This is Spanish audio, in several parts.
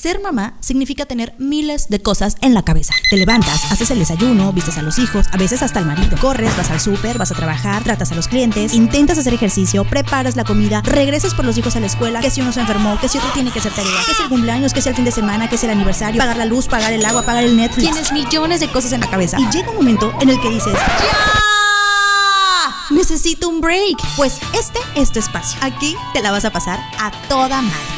Ser mamá significa tener miles de cosas en la cabeza. Te levantas, haces el desayuno, vistes a los hijos, a veces hasta al marido. Corres, vas al súper, vas a trabajar, tratas a los clientes, intentas hacer ejercicio, preparas la comida, regresas por los hijos a la escuela, que si uno se enfermó, que si otro tiene que hacer tarea, que si el cumpleaños, que si el fin de semana, que si el aniversario, pagar la luz, pagar el agua, pagar el Netflix. Tienes millones de cosas en la cabeza. Y llega un momento en el que dices, ¡Ya! Necesito un break. Pues este es tu espacio. Aquí te la vas a pasar a toda madre.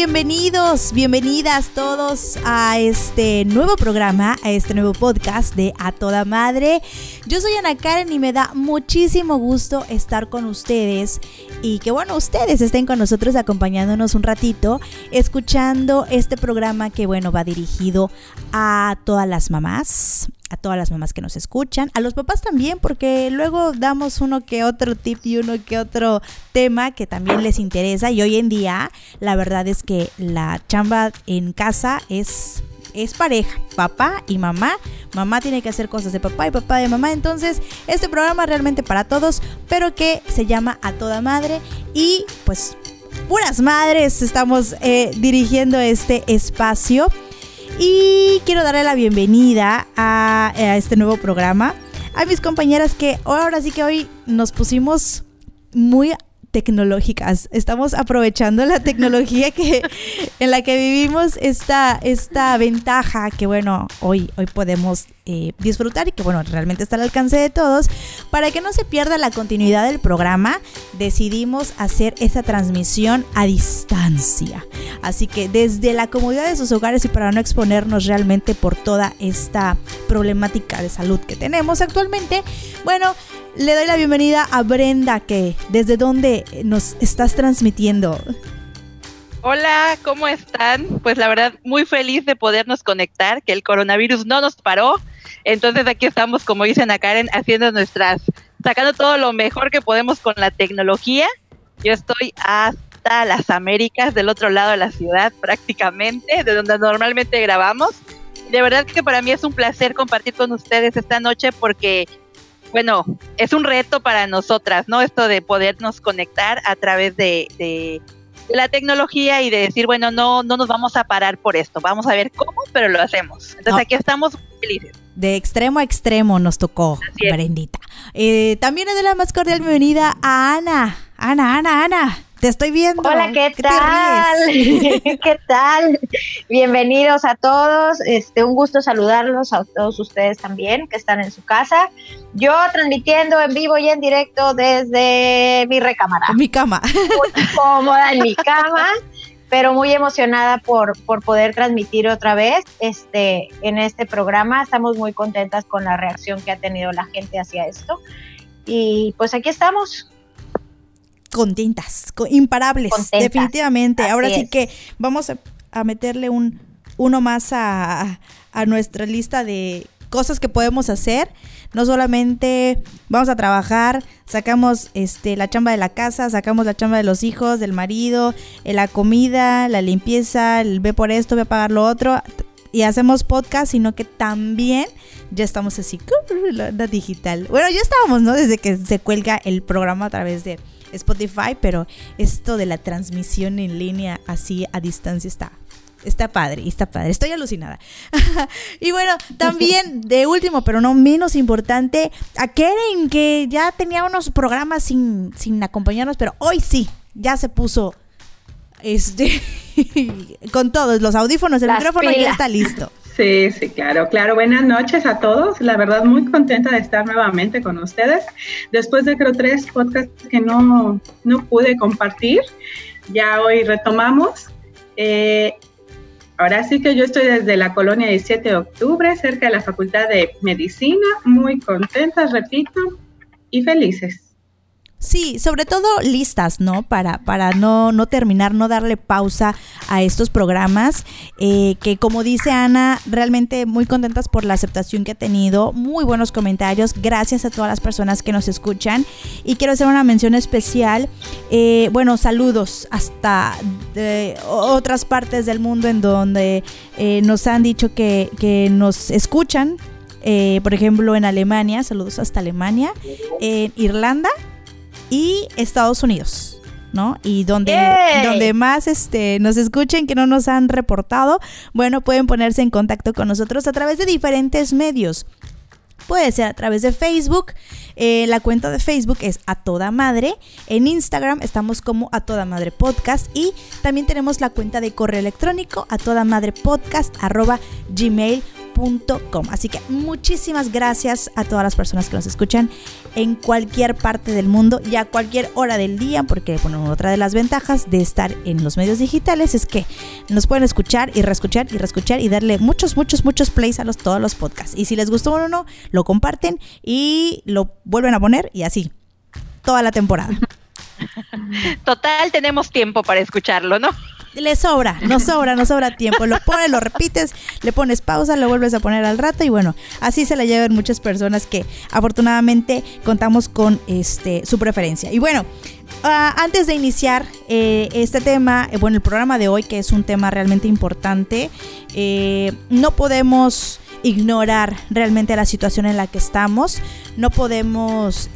Bienvenidos, bienvenidas todos a este nuevo programa, a este nuevo podcast de A Toda Madre. Yo soy Ana Karen y me da muchísimo gusto estar con ustedes y que bueno, ustedes estén con nosotros acompañándonos un ratito, escuchando este programa que bueno, va dirigido a todas las mamás, a todas las mamás que nos escuchan, a los papás también, porque luego damos uno que otro tip y uno que otro tema que también les interesa. Y hoy en día, la verdad es que la chamba en casa es es pareja, papá y mamá. Mamá tiene que hacer cosas de papá y papá de mamá. Entonces, este programa realmente para todos, pero que se llama A Toda Madre. Y pues, puras madres estamos eh, dirigiendo este espacio. Y quiero darle la bienvenida a, este nuevo programa. A mis compañeras que ahora sí que hoy nos pusimos muy tecnológicas. Estamos aprovechando la tecnología que, en la que vivimos, esta, esta ventaja que, bueno, hoy, hoy podemos eh, disfrutar y que, bueno, realmente está al alcance de todos. Para que no se pierda la continuidad del programa, decidimos hacer esta transmisión a distancia. Así que desde la comodidad de sus hogares y para no exponernos realmente por toda esta problemática de salud que tenemos actualmente, bueno, le doy la bienvenida a Brenda, que desde dónde nos estás transmitiendo. Hola, ¿cómo están? Pues la verdad, muy feliz de podernos conectar, que el coronavirus no nos paró. Entonces aquí estamos, como dicen a Karen, haciendo nuestras, sacando todo lo mejor que podemos con la tecnología. Yo estoy hasta las Américas, del otro lado de la ciudad prácticamente, de donde normalmente grabamos. De verdad que para mí es un placer compartir con ustedes esta noche porque bueno, es un reto para nosotras, ¿no? Esto de podernos conectar a través de, la tecnología y de decir, bueno, no, no nos vamos a parar por esto, vamos a ver cómo, pero lo hacemos. Entonces aquí estamos felices. De extremo a extremo nos tocó, Brendita. Eh, también le doy la más cordial bienvenida a Ana. Ana, Ana, Ana. Te estoy viendo. Hola, ¿qué, tal? ¿Qué tal? Bienvenidos a todos. Este, un gusto saludarlos a todos ustedes también que están en su casa. Yo transmitiendo en vivo y en directo desde mi recámara. Mi cama. Muy cómoda en mi cama, pero muy emocionada por, por poder transmitir otra vez este, en este programa. Estamos muy contentas con la reacción que ha tenido la gente hacia esto. Y pues aquí estamos contentas, imparables, definitivamente. Ahora sí que vamos a, meterle un uno más a, a, nuestra lista de cosas que podemos hacer. No solamente vamos a trabajar, sacamos este la chamba de la casa, sacamos la chamba de los hijos, del marido, eh, la comida, la limpieza, el ve por esto, ve a pagar lo otro y hacemos podcast, sino que también ya estamos así, la digital. Bueno, ya estábamos, ¿no? Desde que se cuelga el programa a través de Spotify, pero esto de la transmisión en línea así a distancia está Está padre, está padre. Estoy alucinada. y bueno, también de último, pero no menos importante, a Keren, que ya tenía unos programas sin, sin acompañarnos, pero hoy sí, ya se puso este con todos los audífonos, el micrófono ya está listo. Sí, sí, claro, claro. Buenas noches a todos. La verdad, muy contenta de estar nuevamente con ustedes. Después de creo tres podcasts que no, no pude compartir, ya hoy retomamos. Eh, ahora sí que yo estoy desde la colonia 17 de octubre, cerca de la Facultad de Medicina, muy contenta, repito, y felices. Sí, sobre todo listas, ¿no? Para, para no, no terminar, no darle pausa a estos programas, eh, que como dice Ana, realmente muy contentas por la aceptación que ha tenido, muy buenos comentarios, gracias a todas las personas que nos escuchan y quiero hacer una mención especial, eh, bueno, saludos hasta de otras partes del mundo en donde eh, nos han dicho que, que nos escuchan, por ejemplo en Alemania, saludos hasta Alemania, en Irlanda, y Estados Unidos. ¿no? Y donde, donde más este, nos escuchen que no nos han reportado, bueno, pueden ponerse en contacto con nosotros a través de diferentes medios. Puede ser a través de Facebook. Eh, la cuenta de Facebook es A Toda Madre. En Instagram estamos como A Toda Madre Podcast. Y también tenemos la cuenta de correo electrónico a toda madre podcast arroba Así que muchísimas gracias a todas las personas que nos escuchan en cualquier parte del mundo y a cualquier hora del día, porque bueno, otra de las ventajas de estar en los medios digitales es que nos pueden escuchar y reescuchar y reescuchar y darle muchos, muchos, muchos plays a los, todos los podcasts. Y si les gustó uno, lo comparten y lo vuelven a poner y así, toda la temporada. Total, tenemos tiempo para escucharlo, ¿no? Le sobra, no sobra, no sobra tiempo. Lo pones, lo repites, le pones pausa, lo vuelves a poner al rato y bueno, así se la llevan muchas personas que afortunadamente contamos con este su preferencia. Y bueno, ah, antes de iniciar eh, este tema, eh, bueno, el programa de hoy, que es un tema realmente importante, eh, no podemos ignorar realmente la situación en la que estamos, no podemos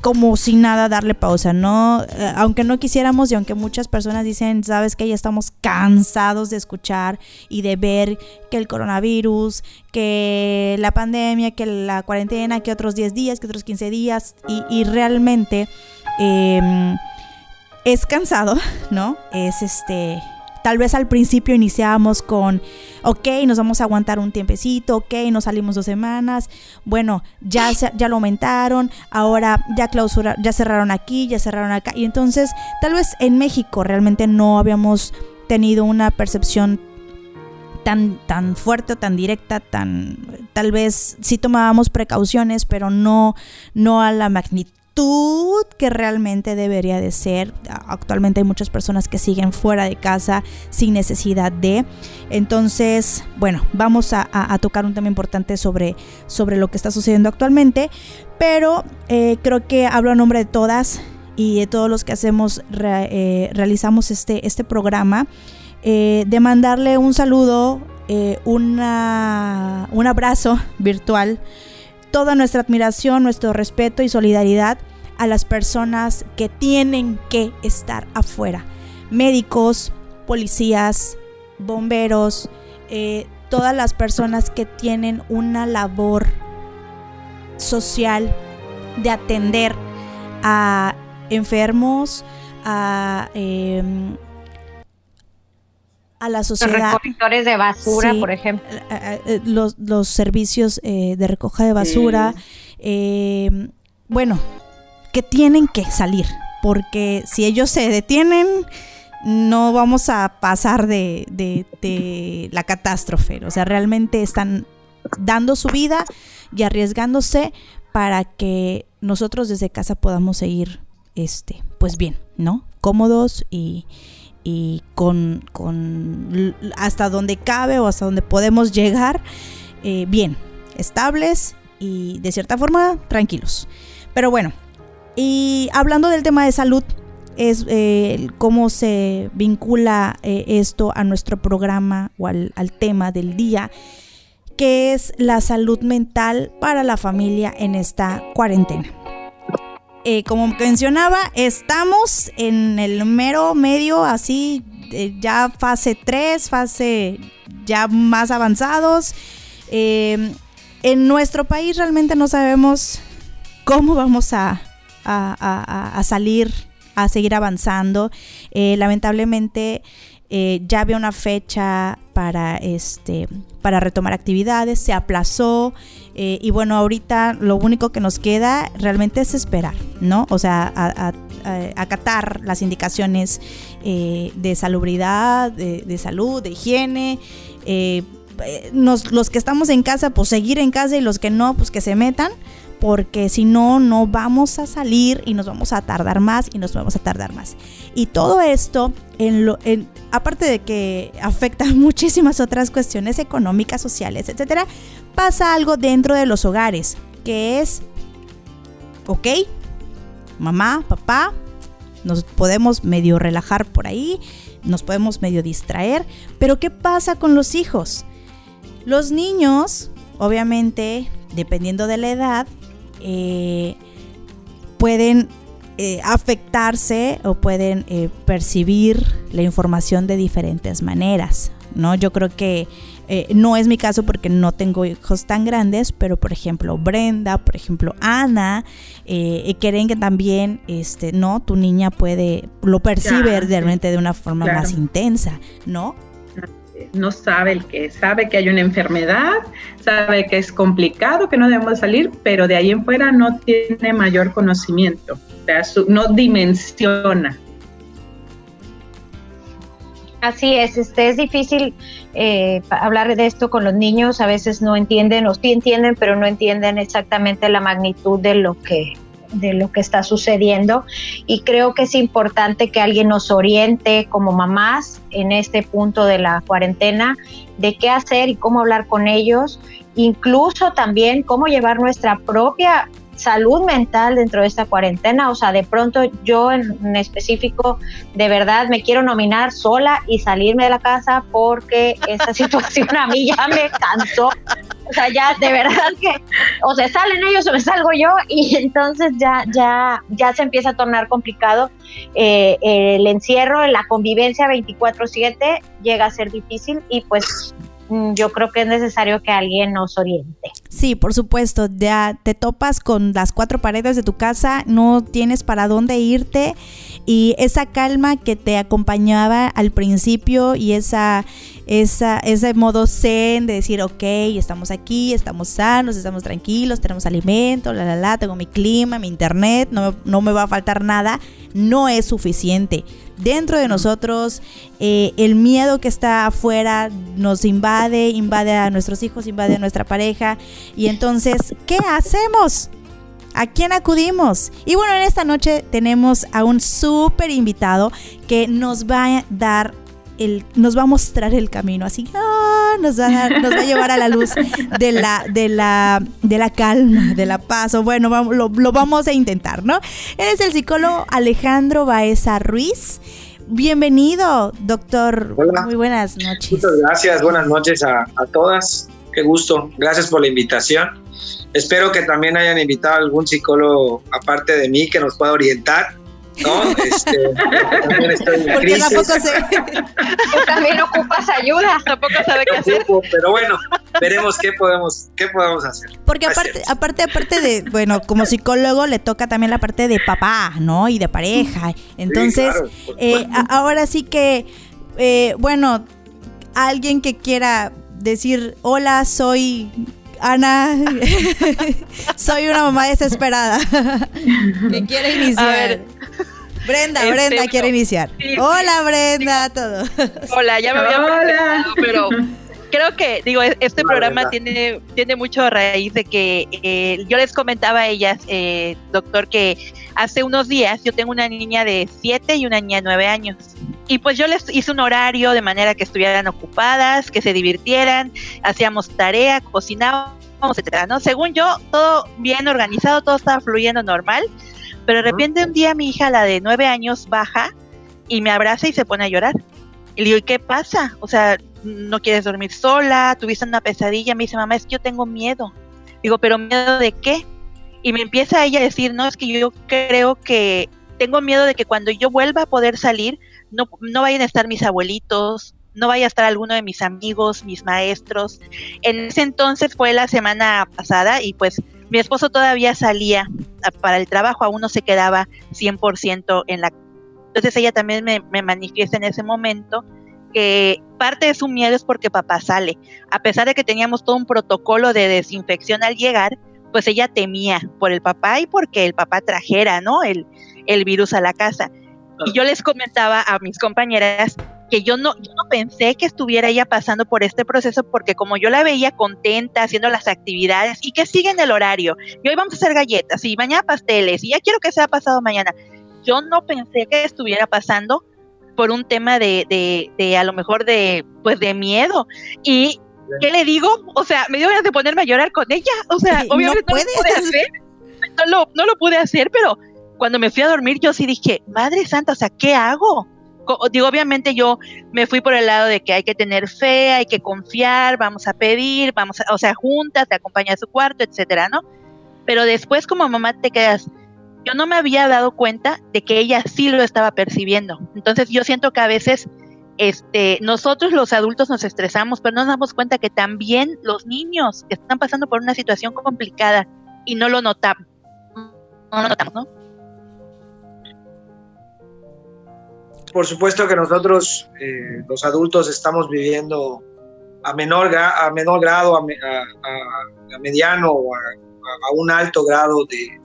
como sin nada darle pausa, ¿no? Eh, aunque no quisiéramos y aunque muchas personas dicen, sabes que ya estamos cansados de escuchar y de ver que el coronavirus, que la pandemia, que la cuarentena, que otros 10 días, que otros 15 días y, realmente em, es cansado, ¿no? Es este Tal vez al principio iniciábamos con, ok, nos vamos a aguantar un tiempecito, ok, nos salimos dos semanas, bueno, ya, ya lo aumentaron, ahora ya clausura, ya cerraron aquí, ya cerraron acá. Y entonces, tal vez en México realmente no habíamos tenido una percepción tan, tan fuerte o tan directa, tan tal vez sí tomábamos precauciones, pero no, no a la magnitud que realmente debería de ser. Actualmente hay muchas personas que siguen fuera de casa sin necesidad de. Entonces, bueno, vamos a, tocar un tema importante sobre, sobre lo que está sucediendo actualmente, pero eh, creo que hablo a nombre de todas y de todos los que hacemos, eh, realizamos este, este programa, eh, de mandarle un saludo, una, un abrazo virtual toda nuestra admiración, nuestro respeto y solidaridad a las personas que tienen que estar afuera. Médicos, policías, bomberos, eh, todas las personas que tienen una labor social de atender a enfermos, a em, a la sociedad. Los recogedores de basura, por ejemplo. Los, los servicios eh, de recoja de basura. Eh, bueno, que tienen que salir. Porque si ellos se detienen, no vamos a pasar de, de la catástrofe. O sea, realmente están dando su vida y arriesgándose para que nosotros desde casa podamos seguir, este, pues bien, ¿no? Cómodos y, y con, con, hasta donde cabe o hasta donde podemos llegar eh, bien, estables y de cierta forma tranquilos. Pero bueno, y hablando del tema de salud, es eh, cómo se vincula eh, esto a nuestro programa o al, al tema del día, que es la salud mental para la familia en esta cuarentena. Eh, como mencionaba, estamos en el mero medio, así, eh, ya fase 3, fase ya más avanzados. Eh, en nuestro país realmente no sabemos cómo vamos a, a, salir, a seguir avanzando. lamentablemente ya había una fecha para este para retomar actividades, se aplazó eh, y bueno, ahorita lo único que nos queda realmente es esperar, ¿no? O sea, acatar las indicaciones eh, de salubridad, de, salud, de higiene. Eh, los que estamos en casa, pues seguir en casa y los que no, pues que se metan porque si no, no vamos a salir y nos vamos a tardar más y nos vamos a tardar más. Y todo esto, en lo, aparte de que afecta muchísimas otras cuestiones económicas, sociales, etcétera, pasa algo dentro de los hogares, que es, ok, mamá, papá, nos podemos medio relajar por ahí, nos podemos medio distraer, pero ¿qué pasa con los hijos? Los niños, obviamente, dependiendo de la edad, eh, pueden eh, afectarse o pueden eh, percibir la información de diferentes maneras. ¿no? Yo creo que no es mi caso porque no tengo hijos tan grandes, pero por ejemplo Brenda, por ejemplo Ana, creen que también, este, ¿no? Tu niña puede, lo percibe realmente de una forma más intensa, ¿no? No sabe el que sabe que hay una enfermedad, sabe que es complicado, que no debemos salir, pero de ahí en fuera no tiene mayor conocimiento, o sea, no dimensiona. Así es, este, es difícil eh, hablar de esto con los niños, a veces no entienden, o sí entienden, pero no entienden exactamente la magnitud de lo que de lo que está sucediendo. Y creo que es importante que alguien nos oriente como mamás en este punto de la cuarentena de qué hacer y cómo hablar con ellos, incluso también cómo llevar nuestra propia salud mental dentro de esta cuarentena. O sea, de pronto yo en, específico, de verdad, me quiero nominar sola y salirme de la casa porque esta situación a mí ya me cansó. O sea, ya de verdad que o se salen ellos o me salgo yo y entonces ya, ya, ya se empieza a tornar complicado. Eh, el encierro, la convivencia 24/7 llega a ser difícil y pues Mm, yo creo que es necesario que alguien nos oriente. Sí, por supuesto, ya te topas con las cuatro paredes de tu casa, no tienes para dónde irte y esa calma que te acompañaba al principio y esa, esa, ese modo zen de decir, ok, estamos aquí, estamos sanos, estamos tranquilos, tenemos alimento, la, la, la, tengo mi clima, mi internet, no, no me va a faltar nada, no es suficiente dentro de nosotros, eh, el miedo que está afuera nos invade, invade a nuestros hijos, invade a nuestra pareja. Y entonces, ¿qué hacemos? ¿A quién acudimos? Y bueno, en esta noche tenemos a un súper invitado que nos va a dar nos va a mostrar el camino, así ah, nos, va a, nos va a llevar a la luz de la, de la, de la calma, de la paz, o bueno, lo, lo vamos a intentar, ¿no? Él es el psicólogo Alejandro Baeza Ruiz. Bienvenido, doctor. Muy buenas noches. Muchas gracias, buenas noches a, a, todas. Qué gusto. Gracias por la invitación. Espero que también hayan invitado a algún psicólogo aparte de mí que nos pueda orientar ¿no? Este, también estoy en Porque tampoco sé. Tú también ocupas ayuda. Tampoco sabe qué hacer. Pero bueno, veremos qué podemos, qué podemos hacer. Porque aparte, aparte, aparte de, bueno, como psicólogo le toca también la parte de papá, ¿no? Y de pareja. Entonces, eh, ahora sí que, eh, bueno, alguien que quiera decir, hola, soy Ana, soy una mamá desesperada que quiere iniciar. Brenda, este, Brenda quiere iniciar. Hola, Brenda, todo. Hola, ya me había Hola. pero creo que, digo, e-, este programa tiene, tiene mucho raíz de que eh, yo les comentaba a ellas, eh, doctor, que hace unos días yo tengo una niña de 7 y una niña de 9 años. Y pues yo les hice un horario de manera que estuvieran ocupadas, que se divirtieran, hacíamos tarea, cocinábamos, etcétera, ¿no? Según yo, todo bien organizado, todo estaba fluyendo normal pero de repente un día mi hija, la de nueve años, baja y me abraza y se pone a llorar. Y le digo, ¿y qué pasa? O sea, ¿no quieres dormir sola? ¿Tuviste una pesadilla? Me dice, mamá, es que yo tengo miedo. Digo, ¿pero miedo de qué? Y me empieza ella a decir, no, es que yo creo que tengo miedo de que cuando yo vuelva a poder salir, no, no vayan a estar mis abuelitos, no vaya a estar alguno de mis amigos, mis maestros. En ese entonces fue la semana pasada y pues mi esposo todavía salía para el trabajo, aún no se quedaba 100% en la... Entonces ella también me, manifiesta en ese momento que parte de su miedo es porque papá sale. A pesar de que teníamos todo un protocolo de desinfección al llegar, pues ella temía por el papá y porque el papá trajera, ¿no? El, el virus a la casa. Y yo les comentaba a mis compañeras que yo no, yo no pensé que estuviera ella pasando por este proceso porque como yo la veía contenta haciendo las actividades y que sigue en el horario, y hoy vamos a hacer galletas y mañana pasteles y ya quiero que sea pasado mañana, yo no pensé que estuviera pasando por un tema de, de, de a lo mejor de, pues de miedo. Y ¿qué le digo? O sea, me dio ganas de ponerme a llorar con ella. O sea, obviamente no, lo pude hacer. No lo, no lo pude hacer, pero cuando me fui a dormir yo sí dije, Madre Santa, o sea, ¿qué hago? digo, obviamente yo me fui por el lado de que hay que tener fe, hay que confiar, vamos a pedir, vamos a, o sea, juntas, te acompaña a su cuarto, etcétera, ¿no? Pero después como mamá te quedas, yo no me había dado cuenta de que ella sí lo estaba percibiendo. Entonces yo siento que a veces este, nosotros los adultos nos estresamos, pero no nos damos cuenta que también los niños están pasando por una situación complicada y no lo notamos. No lo notamos, ¿no? por supuesto que nosotros, eh, los adultos, estamos viviendo a menor, a menor grado, a, mediano o a, un alto grado de,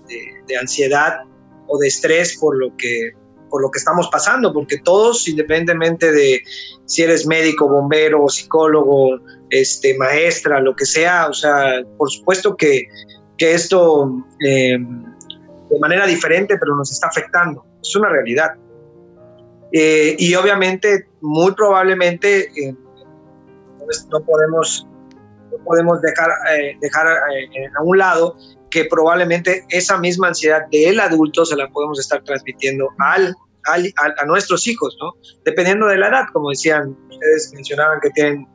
ansiedad o de estrés por lo que por lo que estamos pasando, porque todos, independientemente de si eres médico, bombero, psicólogo, este, maestra, lo que sea, o sea, por supuesto que, que esto eh, de manera diferente, pero nos está afectando, es una realidad. Eh, y obviamente, muy probablemente, eh, no podemos, no podemos dejar, eh, dejar a un lado que probablemente esa misma ansiedad del adulto se la podemos estar transmitiendo al, al, a nuestros hijos, ¿no? Dependiendo de la edad, como decían, ustedes mencionaban que tienen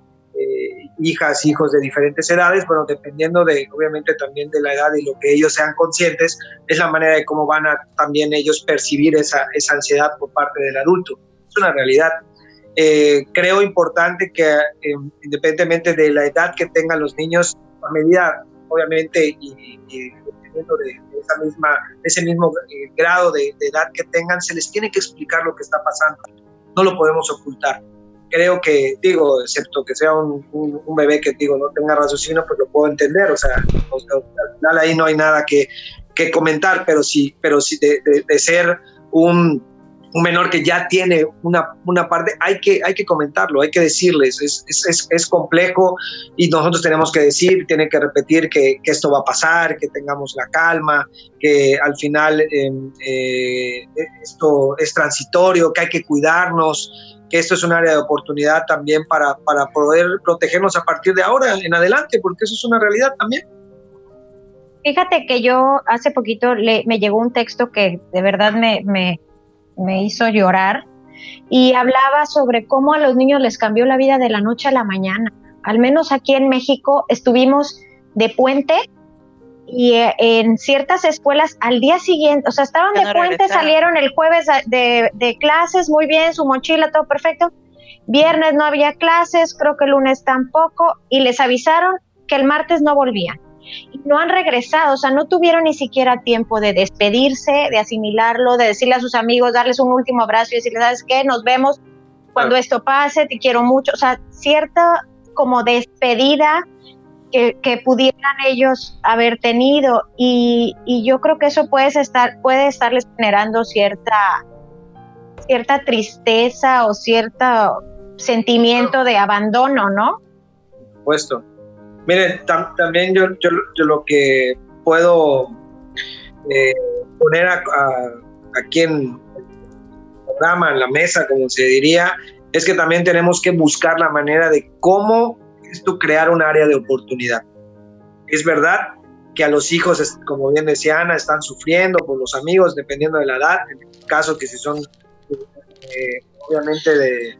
hijas, hijos de diferentes edades, bueno, dependiendo de, obviamente, también de la edad y lo que ellos sean conscientes, es la manera de cómo van a también ellos percibir esa, esa ansiedad por parte del adulto. Es una realidad. Eh, creo importante que em, independientemente de la edad que tengan los niños, a medida, obviamente, y, dependiendo de, esa misma, ese mismo eh, grado de, de edad que tengan, se les tiene que explicar lo que está pasando. No lo podemos ocultar creo que, digo, excepto que sea un, un, bebé que, digo, no tenga raciocinio, pues lo puedo entender, o sea, al final ahí no hay nada que, que comentar, pero sí, pero sí de, de, ser un, un, menor que ya tiene una, una, parte, hay que, hay que comentarlo, hay que decirles, es, es, es, complejo y nosotros tenemos que decir, tiene que repetir que, esto va a pasar, que tengamos la calma, que al final em, eh, esto es transitorio, que hay que cuidarnos, que esto es un área de oportunidad también para, para poder protegernos a partir de ahora en adelante, porque eso es una realidad también. Fíjate que yo hace poquito le, me llegó un texto que de verdad me, me hizo llorar y hablaba sobre cómo a los niños les cambió la vida de la noche a la mañana. Al menos aquí en México estuvimos de puente y eh, en ciertas escuelas al día siguiente, o sea, estaban de puente, salieron el jueves de, de, clases, muy bien, su mochila, todo perfecto. Viernes no había clases, creo que el lunes tampoco, y les avisaron que el martes no volvían. Y no han regresado, o sea, no tuvieron ni siquiera tiempo de despedirse, de asimilarlo, de decirle a sus amigos, darles un último abrazo y decirles, ¿sabes qué? Nos vemos cuando esto pase, te quiero mucho. O sea, cierta como despedida que, pudieran ellos haber tenido y, yo creo que eso puede, estar, puede estarles generando cierta, cierta tristeza o cierto sentimiento de abandono, ¿no? Por supuesto. Miren, también yo, yo, lo que puedo eh, poner aquí en el programa, en la mesa, como se diría, es que también tenemos que buscar la manera de cómo esto crear un área de oportunidad. Es verdad que a los hijos, como bien decía Ana, están sufriendo por los amigos, dependiendo de la edad, en el caso que si son eh, obviamente de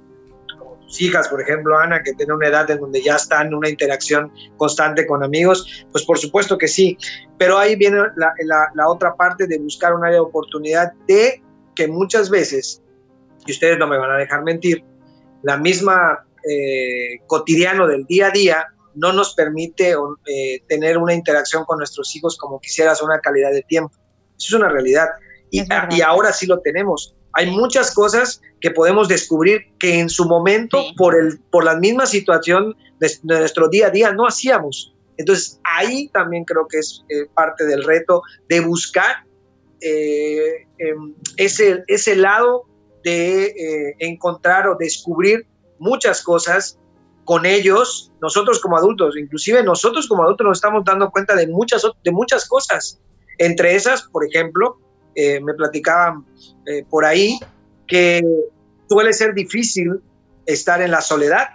tus hijas, por ejemplo, Ana, que tiene una edad en donde ya están en una interacción constante con amigos, pues por supuesto que sí, pero ahí viene la, la otra parte de buscar un área de oportunidad de que muchas veces, y ustedes no me van a dejar mentir, la misma eh, cotidiano del día a día no nos permite eh, tener una interacción con nuestros hijos como quisieras, una calidad de tiempo. Eso es una realidad. Y, y, ahora sí lo tenemos. Hay muchas cosas que podemos descubrir que en su momento, por, el, por la misma situación de, nuestro día a día, no hacíamos. Entonces, ahí también creo que es eh, parte del reto de buscar em, ese, ese lado de eh, encontrar o descubrir muchas cosas con ellos, nosotros como adultos, inclusive nosotros como adultos nos estamos dando cuenta de muchas, de muchas cosas. Entre esas, por ejemplo, eh, me platicaban eh, por ahí que suele ser difícil estar en la soledad.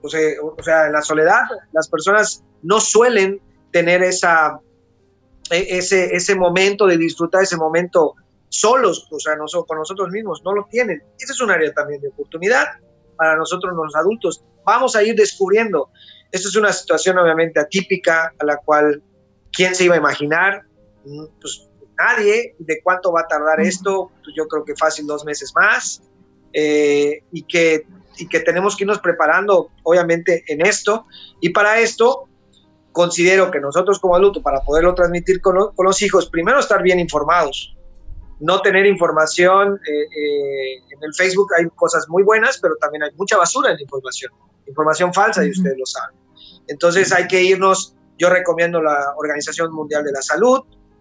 O sea, en la soledad las personas no suelen tener esa, e, ese, ese momento de disfrutar ese momento solos, o sea, nosotros, con nosotros mismos, no lo tienen. Esa es un área también de oportunidad para nosotros los adultos. Vamos a ir descubriendo. Esto es una situación obviamente atípica a la cual, ¿quién se iba a imaginar? Mm, pues nadie. ¿De cuánto va a tardar esto? Pues yo creo que fácil dos meses más. Eh, y, que, y que tenemos que irnos preparando, obviamente, en esto. Y para esto, considero que nosotros como adultos, para poderlo transmitir con, con los hijos, primero estar bien informados no tener información. Eh, eh, en el Facebook hay cosas muy buenas, pero también hay mucha basura en la información, información falsa y ustedes lo saben. Entonces hay que irnos, yo recomiendo la Organización Mundial de la Salud,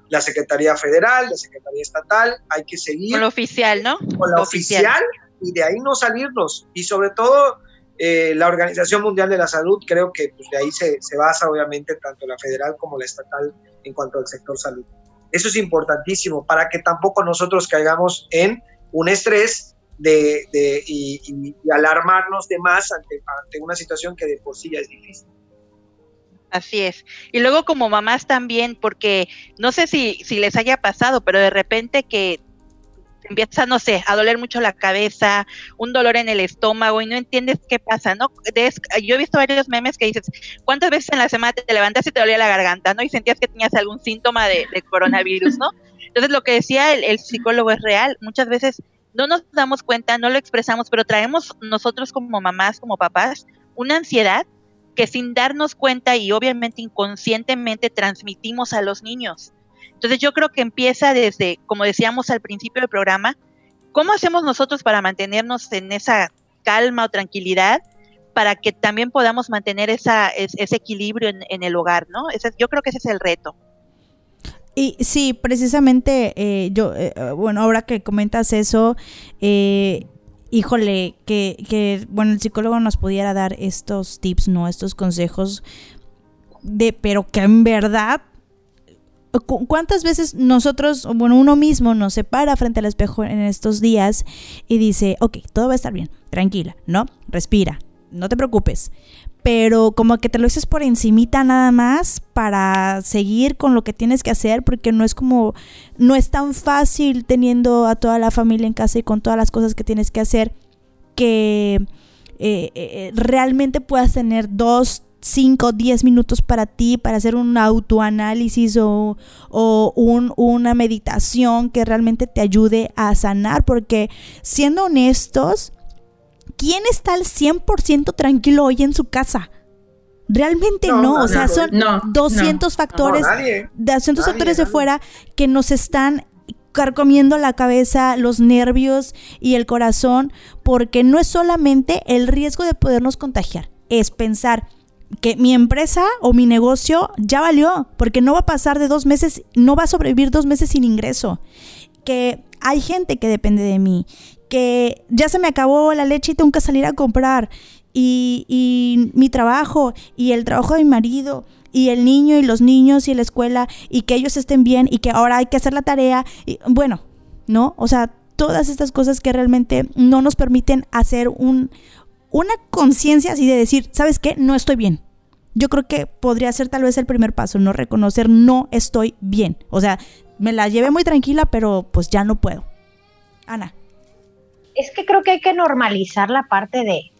la Secretaría Federal, la Secretaría Estatal, hay que seguir. Con lo oficial, ¿no? Con la oficial. y de ahí no salirnos. Y sobre todo eh, la Organización Mundial de la Salud, creo que pues, de ahí se, se basa obviamente tanto la federal como la estatal en cuanto al sector salud. Eso es importantísimo para que tampoco nosotros caigamos en un estrés de, y, alarmarnos de más ante, una situación que de por sí ya es difícil. Así es. Y luego como mamás también, porque no sé si, si les haya pasado, pero de repente que empieza, no sé, a doler mucho la cabeza, un dolor en el estómago y no entiendes qué pasa, ¿no? yo he visto varios memes que dices, ¿cuántas veces en la semana te levantas y te dolía la garganta, ¿no? Y sentías que tenías algún síntoma de, coronavirus, ¿no? Entonces lo que decía el psicólogo es real, muchas veces no nos damos cuenta, no lo expresamos, pero traemos nosotros como mamás, como papás, una ansiedad que sin darnos cuenta y obviamente inconscientemente transmitimos a los niños. Entonces yo creo que empieza desde, como decíamos al principio del programa, ¿cómo hacemos nosotros para mantenernos en esa calma o tranquilidad para que también podamos mantener esa, ese equilibrio en, el hogar, ¿no? yo creo que ese es el reto. Y sí, precisamente eh, yo, eh, bueno, ahora que comentas eso, eh, híjole, que, que, bueno, el psicólogo nos pudiera dar estos tips, ¿no? Estos consejos de, pero que en verdad ¿Cuántas veces nosotros, bueno, uno mismo nos separa frente al espejo en estos días y dice, ok, todo va a estar bien, tranquila, ¿no? Respira, no te preocupes. Pero como que te lo dices por encimita nada más para seguir con lo que tienes que hacer, porque no es como, no es tan fácil teniendo a toda la familia en casa y con todas las cosas que tienes que hacer, que eh, eh, realmente puedas tener dos, 5, 10 minutos para ti, para hacer un autoanálisis o, o un, una meditación que realmente te ayude a sanar, porque siendo honestos, ¿quién está al 100% tranquilo hoy en su casa? Realmente no, o sea, son 200 factores, 200 factores de fuera que nos están carcomiendo la cabeza, los nervios y el corazón, porque no es solamente el riesgo de podernos contagiar, es pensar, que mi empresa o mi negocio ya valió, porque no va a pasar de dos meses, no va a sobrevivir dos meses sin ingreso, que hay gente que depende de mí, que ya se me acabó la leche y tengo que salir a comprar, y, y mi trabajo, y el trabajo de mi marido, y el niño y los niños y la escuela, y que ellos estén bien, y que ahora hay que hacer la tarea, y bueno, ¿no? O sea, todas estas cosas que realmente no nos permiten hacer un, una conciencia así de decir, ¿sabes qué? No estoy bien. Yo creo que podría ser tal vez el primer paso, no reconocer no estoy bien. O sea, me la llevé muy tranquila, pero pues ya no puedo. Ana. Es que creo que hay que normalizar la parte de,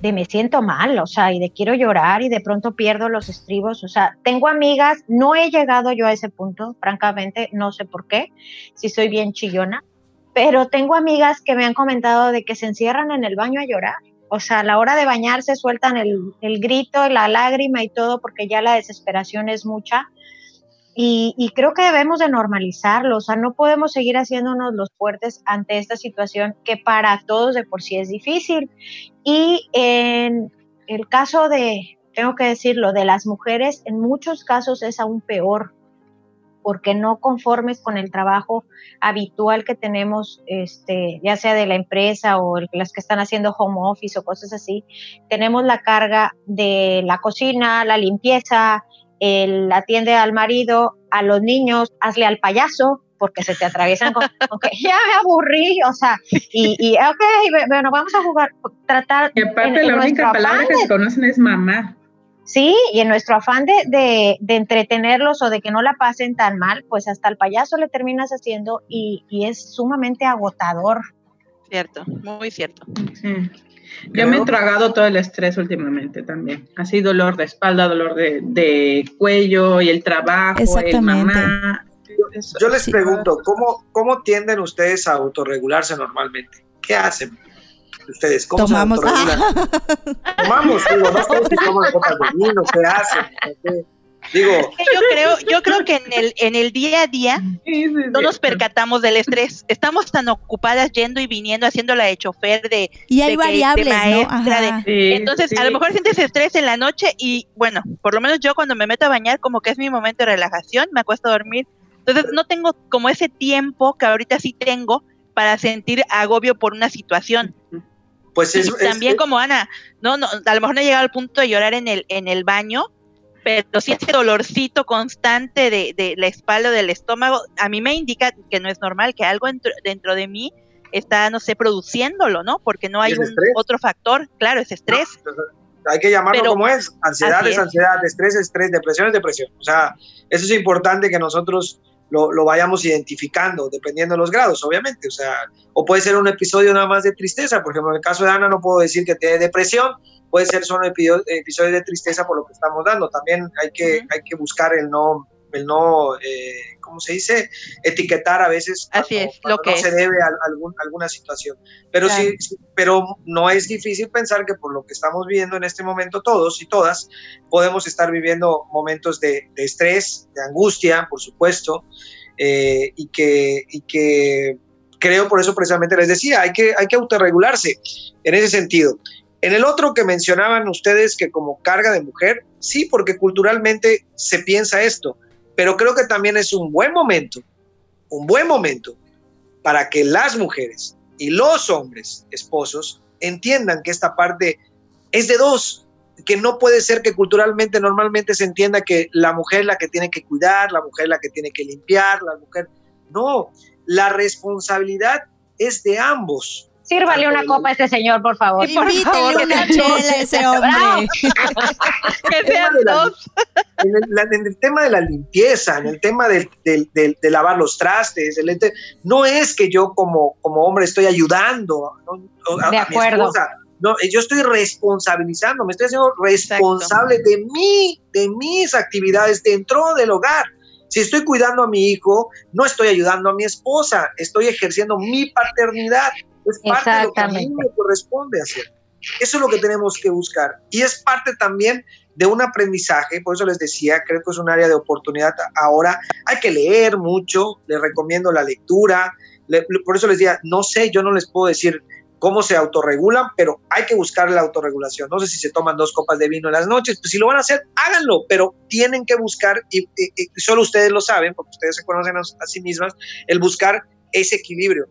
de me siento mal, o sea, y de quiero llorar y de pronto pierdo los estribos. O sea, tengo amigas, no he llegado yo a ese punto, francamente, no sé por qué, si soy bien chillona, pero tengo amigas que me han comentado de que se encierran en el baño a llorar o sea, a la hora de bañarse sueltan el, el grito, la lágrima y todo porque ya la desesperación es mucha. Y, creo que debemos de normalizarlo, o sea, no podemos seguir haciéndonos los fuertes ante esta situación que para todos de por sí es difícil. Y en el caso de, tengo que decirlo, de las mujeres, en muchos casos es aún peor, porque no conformes con el trabajo habitual que tenemos, este, ya sea de la empresa o las que están haciendo home office o cosas así, tenemos la carga de la cocina, la limpieza, el atiende al marido, a los niños, hazle al payaso, porque se te atraviesan con, okay, ya me aburrí, o sea, y, y ok, bueno, vamos a jugar, tratar. Y aparte, la única palabra que se conocen es mamá. Sí, y en nuestro afán de, de, de, entretenerlos o de que no la pasen tan mal, pues hasta el payaso le terminas haciendo y, y es sumamente agotador. Cierto, muy cierto. Sí. Yo me he tragado todo el estrés últimamente también. Así dolor de espalda, dolor de, de cuello y el trabajo, el mamá. Yo les pregunto, ¿cómo, ¿cómo tienden ustedes a autorregularse normalmente? ¿Qué hacen? ustedes? ¿Cómo Tomamos. se Tomamos, digo, no sé si toman copas de vino, ¿qué hacen? Digo, yo creo, yo creo que en el, en el día a día no nos percatamos del estrés. Estamos tan ocupadas yendo y viniendo, haciéndola de chofer, de, y hay de, variables, de maestra. ¿no? De, sí, entonces, sí. a lo mejor sientes estrés en la noche y bueno, por lo menos yo cuando me meto a bañar, como que es mi momento de relajación, me acuesto a dormir. Entonces, no tengo como ese tiempo que ahorita sí tengo para sentir agobio por una situación. Pues es, también es, como Ana, no, no, a lo mejor no he llegado al punto de llorar en el, en el baño, pero sí ese dolorcito constante de, de la espalda, del estómago, a mí me indica que no es normal, que algo dentro, dentro de mí está, no sé, produciéndolo, ¿no? Porque no hay un otro factor, claro, es estrés. No, hay que llamarlo pero, como es, ansiedad es, es ansiedad, estrés es estrés, depresión es depresión. O sea, eso es importante que nosotros lo, lo, vayamos identificando, dependiendo de los grados, obviamente. O sea, o puede ser un episodio nada más de tristeza. Por ejemplo, en el caso de Ana no puedo decir que tiene depresión, puede ser solo episodios de tristeza por lo que estamos dando. También hay que, hay que buscar el no, el no eh, ¿cómo se dice? Etiquetar a veces Así cuando, es, cuando lo que no se debe a, algún, alguna situación. Pero claro. sí, sí, pero no es difícil pensar que por lo que estamos viviendo en este momento todos y todas, podemos estar viviendo momentos de, de estrés, de angustia, por supuesto, eh, y, que, y que creo por eso precisamente les decía, hay que, hay que autorregularse en ese sentido. En el otro que mencionaban ustedes que como carga de mujer, sí, porque culturalmente se piensa esto, pero creo que también es un buen momento, un buen momento para que las mujeres y los hombres esposos entiendan que esta parte es de dos, que no puede ser que culturalmente normalmente se entienda que la mujer es la que tiene que cuidar, la mujer es la que tiene que limpiar, la mujer... No, la responsabilidad es de ambos. Sírvale una copa a este señor, por favor. Invítele una chela a ese hombre. que sean dos. En el, en el, tema de la limpieza, en el tema de, de, de, de lavar los trastes, el, no es que yo como, como hombre estoy ayudando ¿no? a, de acuerdo. A esposa, no, yo estoy responsabilizando, me estoy haciendo responsable Exacto. de mí, de mis actividades dentro del hogar. Si estoy cuidando a mi hijo, no estoy ayudando a mi esposa, estoy ejerciendo mi paternidad. Es parte de lo que a mí me corresponde hacer. Eso es lo que tenemos que buscar. Y es parte también de un aprendizaje, por eso les decía, creo que es un área de oportunidad ahora. Hay que leer mucho, les recomiendo la lectura. Le, por eso les decía, no sé, yo no les puedo decir cómo se autorregulan, pero hay que buscar la autorregulación. No sé si se toman dos copas de vino en las noches, pues si lo van a hacer, háganlo, pero tienen que buscar, y, y, y solo ustedes lo saben, porque ustedes se conocen a, a sí mismas, el buscar ese equilibrio.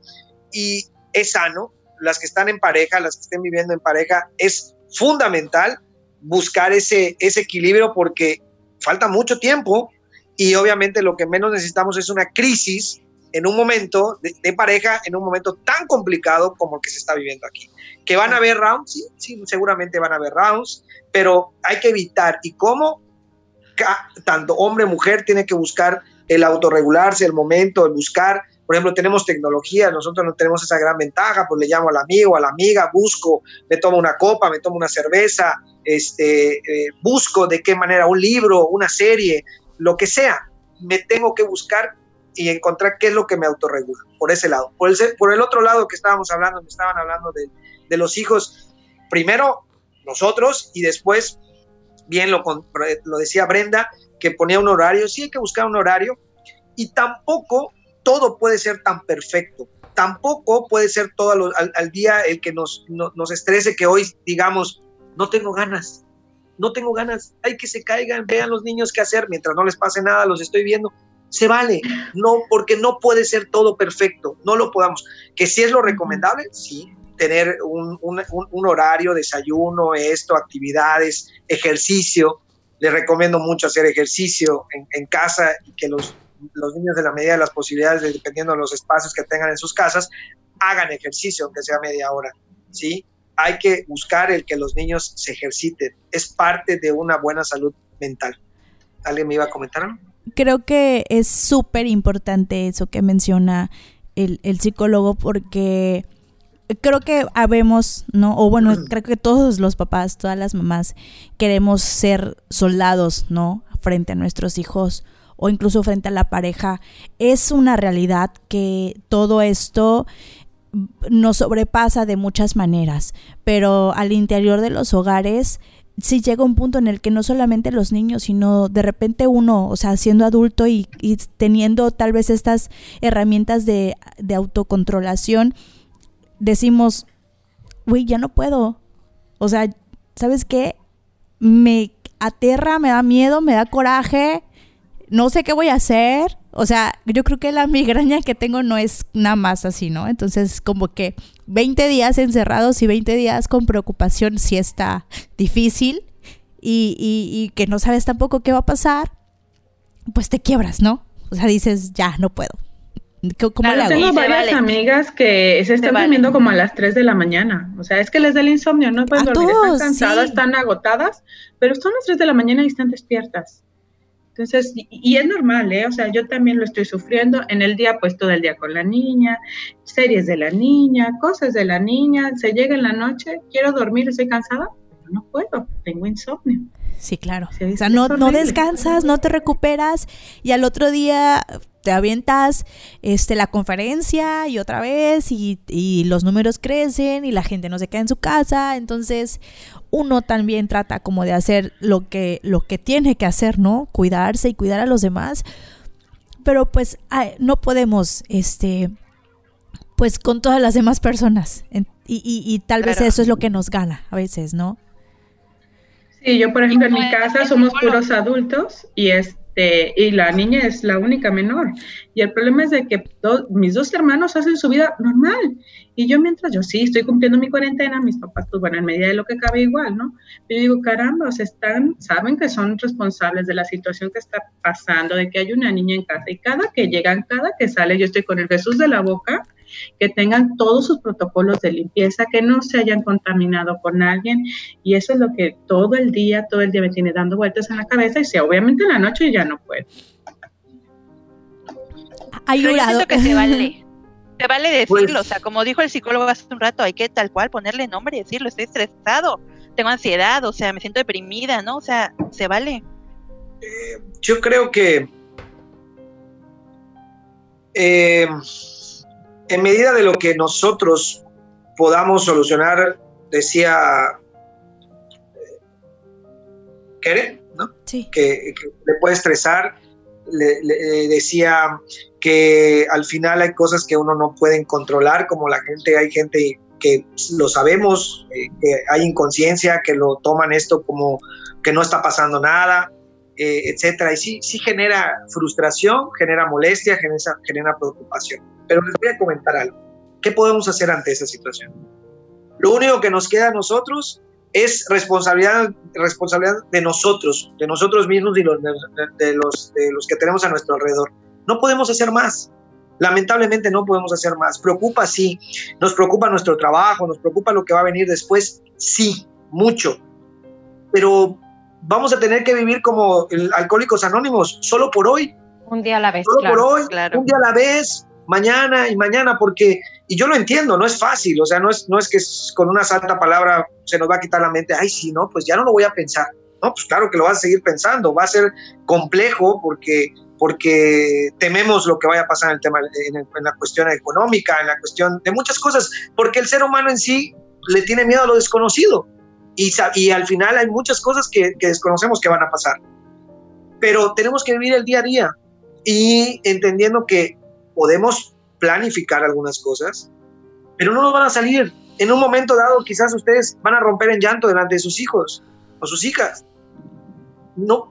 Y es sano, las que están en pareja, las que estén viviendo en pareja, es fundamental buscar ese, ese equilibrio porque falta mucho tiempo y obviamente lo que menos necesitamos es una crisis en un momento de, pareja, en un momento tan complicado como el que se está viviendo aquí. ¿Que van a haber rounds? Sí, sí, seguramente van a haber rounds, pero hay que evitar. ¿Y cómo? Tanto hombre, mujer, tiene que buscar el autorregularse, el momento, el buscar por ejemplo, tenemos tecnología, nosotros no tenemos esa gran ventaja, pues le llamo al amigo, a la amiga, busco, me tomo una copa, me tomo una cerveza, este, eh, busco de qué manera un libro, una serie, lo que sea, me tengo que buscar y encontrar qué es lo que me autorregula, por ese lado. Por el, por el otro lado que estábamos hablando, me estaban hablando de, de los hijos, primero nosotros y después, bien lo, lo decía Brenda, que ponía un horario, sí hay que buscar un horario, y tampoco todo puede ser tan perfecto. Tampoco puede ser todo al, día el que nos, no, nos estrese, que hoy digamos, no tengo ganas, no tengo ganas, hay que se caigan, vean los niños qué hacer, mientras no les pase nada, los estoy viendo. Se vale, no, porque no puede ser todo perfecto, no lo podamos. Que si es lo recomendable, sí, tener un, horario, desayuno, esto, actividades, ejercicio. Les recomiendo mucho hacer ejercicio en, casa y que los, los, niños de la medida de las posibilidades, dependiendo de los espacios que tengan en sus casas, hagan ejercicio, aunque sea media hora, ¿sí? Hay que buscar el que los niños se ejerciten. Es parte de una buena salud mental. ¿Alguien me iba a comentar? Creo que es súper importante eso que menciona el, el psicólogo porque creo que habemos, ¿no? O bueno, creo que todos los papás, todas las mamás queremos ser soldados, ¿no? Frente a nuestros hijos o incluso frente a la pareja. Es una realidad que todo esto nos sobrepasa de muchas maneras, pero al interior de los hogares sí llega un punto en el que no solamente los niños, sino de repente uno, o sea, siendo adulto y, teniendo tal vez estas herramientas de, de autocontrolación, decimos, güey, ya no puedo. O sea, ¿sabes qué? Me aterra, me da miedo, me da coraje, no sé qué voy a hacer. O sea, yo creo que la migraña que tengo no es nada más así, ¿no? Entonces, como que 20 días encerrados y 20 días con preocupación sí está difícil y, y que no sabes tampoco qué va a pasar, pues te quiebras, ¿no? O sea, dices, ya, no puedo. ¿Cómo Tengo varias amigas que se están durmiendo como a las 3 de la mañana. O sea, es que les da el insomnio, no pueden dormir, están cansadas, están agotadas, pero son las 3 de la mañana y están despiertas. Entonces, y, es normal, ¿eh? O sea, yo también lo estoy sufriendo. En el día, pues todo el día con la niña, series de la niña, cosas de la niña. Se llega en la noche, quiero dormir, estoy cansada, no puedo, tengo insomnio. Sí, claro. o sea, no, no descansas, no te recuperas y al otro día te avientas este, la conferencia y otra vez y, y, los números crecen y la gente no se queda en su casa. Entonces uno también trata como de hacer lo que, lo que tiene que hacer, ¿no? Cuidarse y cuidar a los demás. Pero pues no podemos, este, pues con todas las demás personas. Y, y, y tal vez eso es lo que nos gana a veces, ¿no? Sí, yo por ejemplo en mi casa somos puros adultos y este y la niña es la única menor. Y el problema es de que mis dos hermanos hacen su vida normal y yo mientras yo sí estoy cumpliendo mi cuarentena, mis papás pues bueno, en medida de lo que cabe igual, ¿no? Yo digo, caramba, o sea, están, saben que son responsables de la situación que está pasando, de que hay una niña en casa y cada que llegan, cada que sale, yo estoy con el Jesús de la boca que tengan todos sus protocolos de limpieza, que no se hayan contaminado con alguien y eso es lo que todo el día, todo el día me tiene dando vueltas en la cabeza y si obviamente en la noche ya no puedo. Hay que se vale. Se vale decirlo, pues o sea, como dijo el psicólogo hace un rato, hay que tal cual ponerle nombre y decirlo, estoy estresado, tengo ansiedad, o sea, me siento deprimida, ¿no? O sea, se vale. Eh, yo creo que eh, en medida de lo que nosotros podamos solucionar, decía Keren, ¿no? Sí. Que, le puede estresar, le, decía que al final hay cosas que uno no puede controlar, como la gente, hay gente que lo sabemos, eh, que hay inconsciencia, que lo toman esto como que no está pasando nada, eh, etcétera. Y sí, sí genera frustración, genera molestia, genera, genera preocupación. Pero les voy a comentar algo. ¿Qué podemos hacer ante esa situación? Lo único que nos queda a nosotros es responsabilidad, responsabilidad de nosotros, de nosotros mismos y los, de, los, de los que tenemos a nuestro alrededor. No podemos hacer más. Lamentablemente no podemos hacer más. Preocupa, sí. Nos preocupa nuestro trabajo, nos preocupa lo que va a venir después, sí, mucho. Pero vamos a tener que vivir como el Alcohólicos Anónimos, solo por hoy. Un día a la vez. Solo por hoy, un día a la vez, mañana y mañana, porque, y yo lo entiendo, no es fácil, o sea, no es, no es que con una santa palabra se nos va a quitar la mente, ay, sí, no, pues ya no lo voy a pensar. No, pues claro que lo vas a seguir pensando, va a ser complejo porque, porque tememos lo que vaya a pasar en el tema, en, la cuestión económica, en la cuestión de muchas cosas, porque el ser humano en sí le tiene miedo a lo desconocido y, y al final hay muchas cosas que, que desconocemos que van a pasar. Pero tenemos que vivir el día a día y entendiendo que podemos planificar algunas cosas, pero no nos van a salir. En un momento dado, quizás ustedes van a romper en llanto delante de sus hijos o sus hijas. no,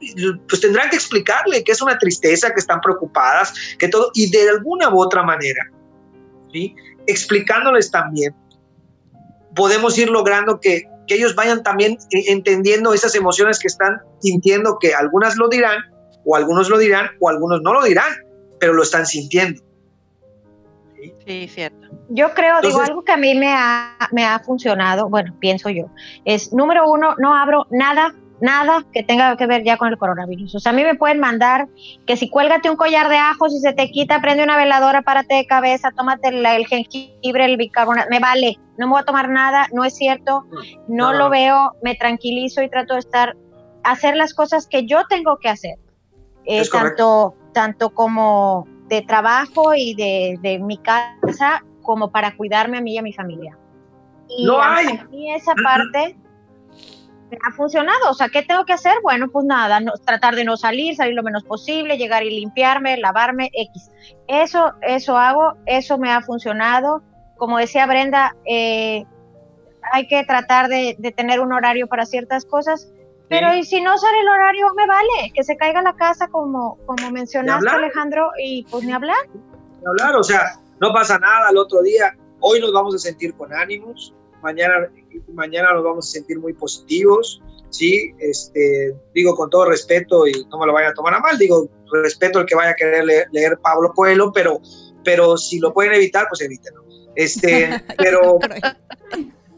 pues tendrán que explicarle que es una tristeza, que están preocupadas, que todo, y de alguna u otra manera, ¿sí? explicándoles también, podemos ir logrando que, que ellos vayan también entendiendo esas emociones que están sintiendo, que algunas lo dirán, o algunos lo dirán, o algunos no lo dirán, pero lo están sintiendo. Sí, cierto. Yo creo, digo, algo que a mí me ha, me ha funcionado, bueno, pienso yo, es número uno, no abro nada nada que tenga que ver ya con el coronavirus. O sea, a mí me pueden mandar que si cuélgate un collar de ajos y se te quita, prende una veladora, párate de cabeza, tómate el, jengibre, el bicarbonato, me vale, no me voy a tomar nada, no es cierto, no, lo veo, me tranquilizo y trato de estar, hacer las cosas que yo tengo que hacer, eh, tanto, tanto como de trabajo y de, de, mi casa como para cuidarme a mí y a mi familia. Y no a, hay. mí esa parte me ha funcionado. O sea, ¿qué tengo que hacer? Bueno, pues nada, tratar de no salir, salir lo menos posible, llegar y limpiarme, lavarme, X. Eso, eso hago, eso me ha funcionado. Como decía Brenda, eh, hay que tratar de, de, tener un horario para ciertas cosas, pero y si no sale el horario, me vale, que se caiga la casa como, como mencionaste Alejandro, y pues ni hablar. Ni hablar, o sea, no pasa nada el otro día, hoy nos vamos a sentir con ánimos, mañana, mañana nos vamos a sentir muy positivos, ¿sí? Este, digo con todo respeto y no me lo vayan a tomar a mal, digo, respeto el que vaya a querer leer, Pablo Coelho, pero, pero si lo pueden evitar, pues evítenlo. Este, pero,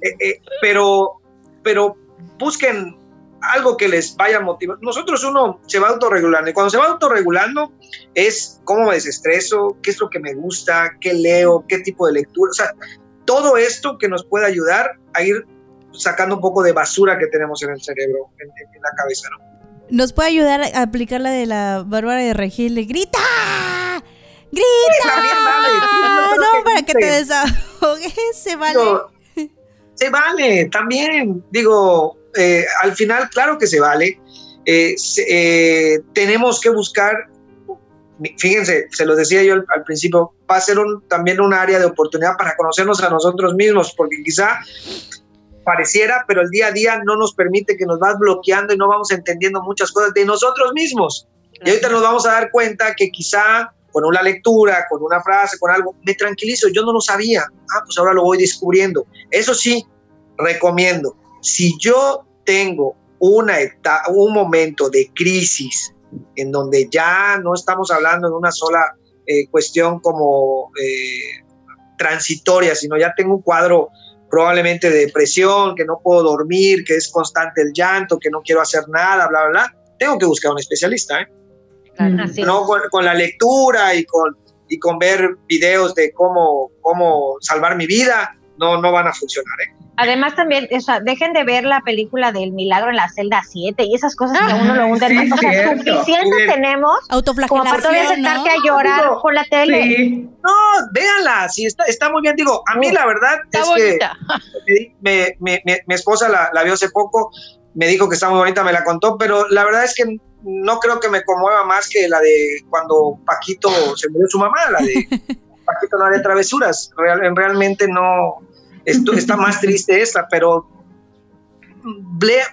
eh, eh, pero, pero busquen algo que les vaya a motivar. Nosotros uno se va autorregulando y cuando se va autorregulando es cómo me desestreso, qué es lo que me gusta, qué leo, qué tipo de lectura. O sea, todo esto que nos puede ayudar a ir sacando un poco de basura que tenemos en el cerebro, en, la cabeza, ¿no? Nos puede ayudar a aplicar la de la Bárbara de Regil, grita, grita, no, para que te desahogues, se vale. se vale, también, digo, eh, al final, claro que se vale. Eh, eh, tenemos que buscar, fíjense, se lo decía yo al, principio, va a ser un, también un área de oportunidad para conocernos a nosotros mismos, porque quizá pareciera, pero el día a día no nos permite que nos vas bloqueando y no vamos entendiendo muchas cosas de nosotros mismos. Y ahorita nos vamos a dar cuenta que quizá con una lectura, con una frase, con algo, me tranquilizo, yo no lo sabía, ah, pues ahora lo voy descubriendo. Eso sí, recomiendo, si yo tengo una etapa, un momento de crisis en donde ya no estamos hablando de una sola eh, cuestión como eh, transitoria, sino ya tengo un cuadro probablemente de depresión, que no puedo dormir, que es constante el llanto, que no quiero hacer nada, bla, bla, bla, tengo que buscar un especialista. ¿eh? no con, con, la lectura y con, y con ver videos de cómo, cómo salvar mi vida, no, no van a funcionar. ¿eh? Además también, o sea, dejen de ver la película del milagro en la celda 7 y esas cosas que a uno lo hunden sí, O sea, suficiente tenemos como para todavía sentarte a llorar con la tele. No, véanla, sí, está, está muy bien. Digo, a mí la verdad es bonita. que me, me, mi esposa la, la vio hace poco, me dijo que está muy bonita, me la contó, pero la verdad es que no creo que me conmueva más que la de cuando Paquito se murió su mamá, la de Paquito no haría travesuras. Real, realmente no esto está más triste esta, pero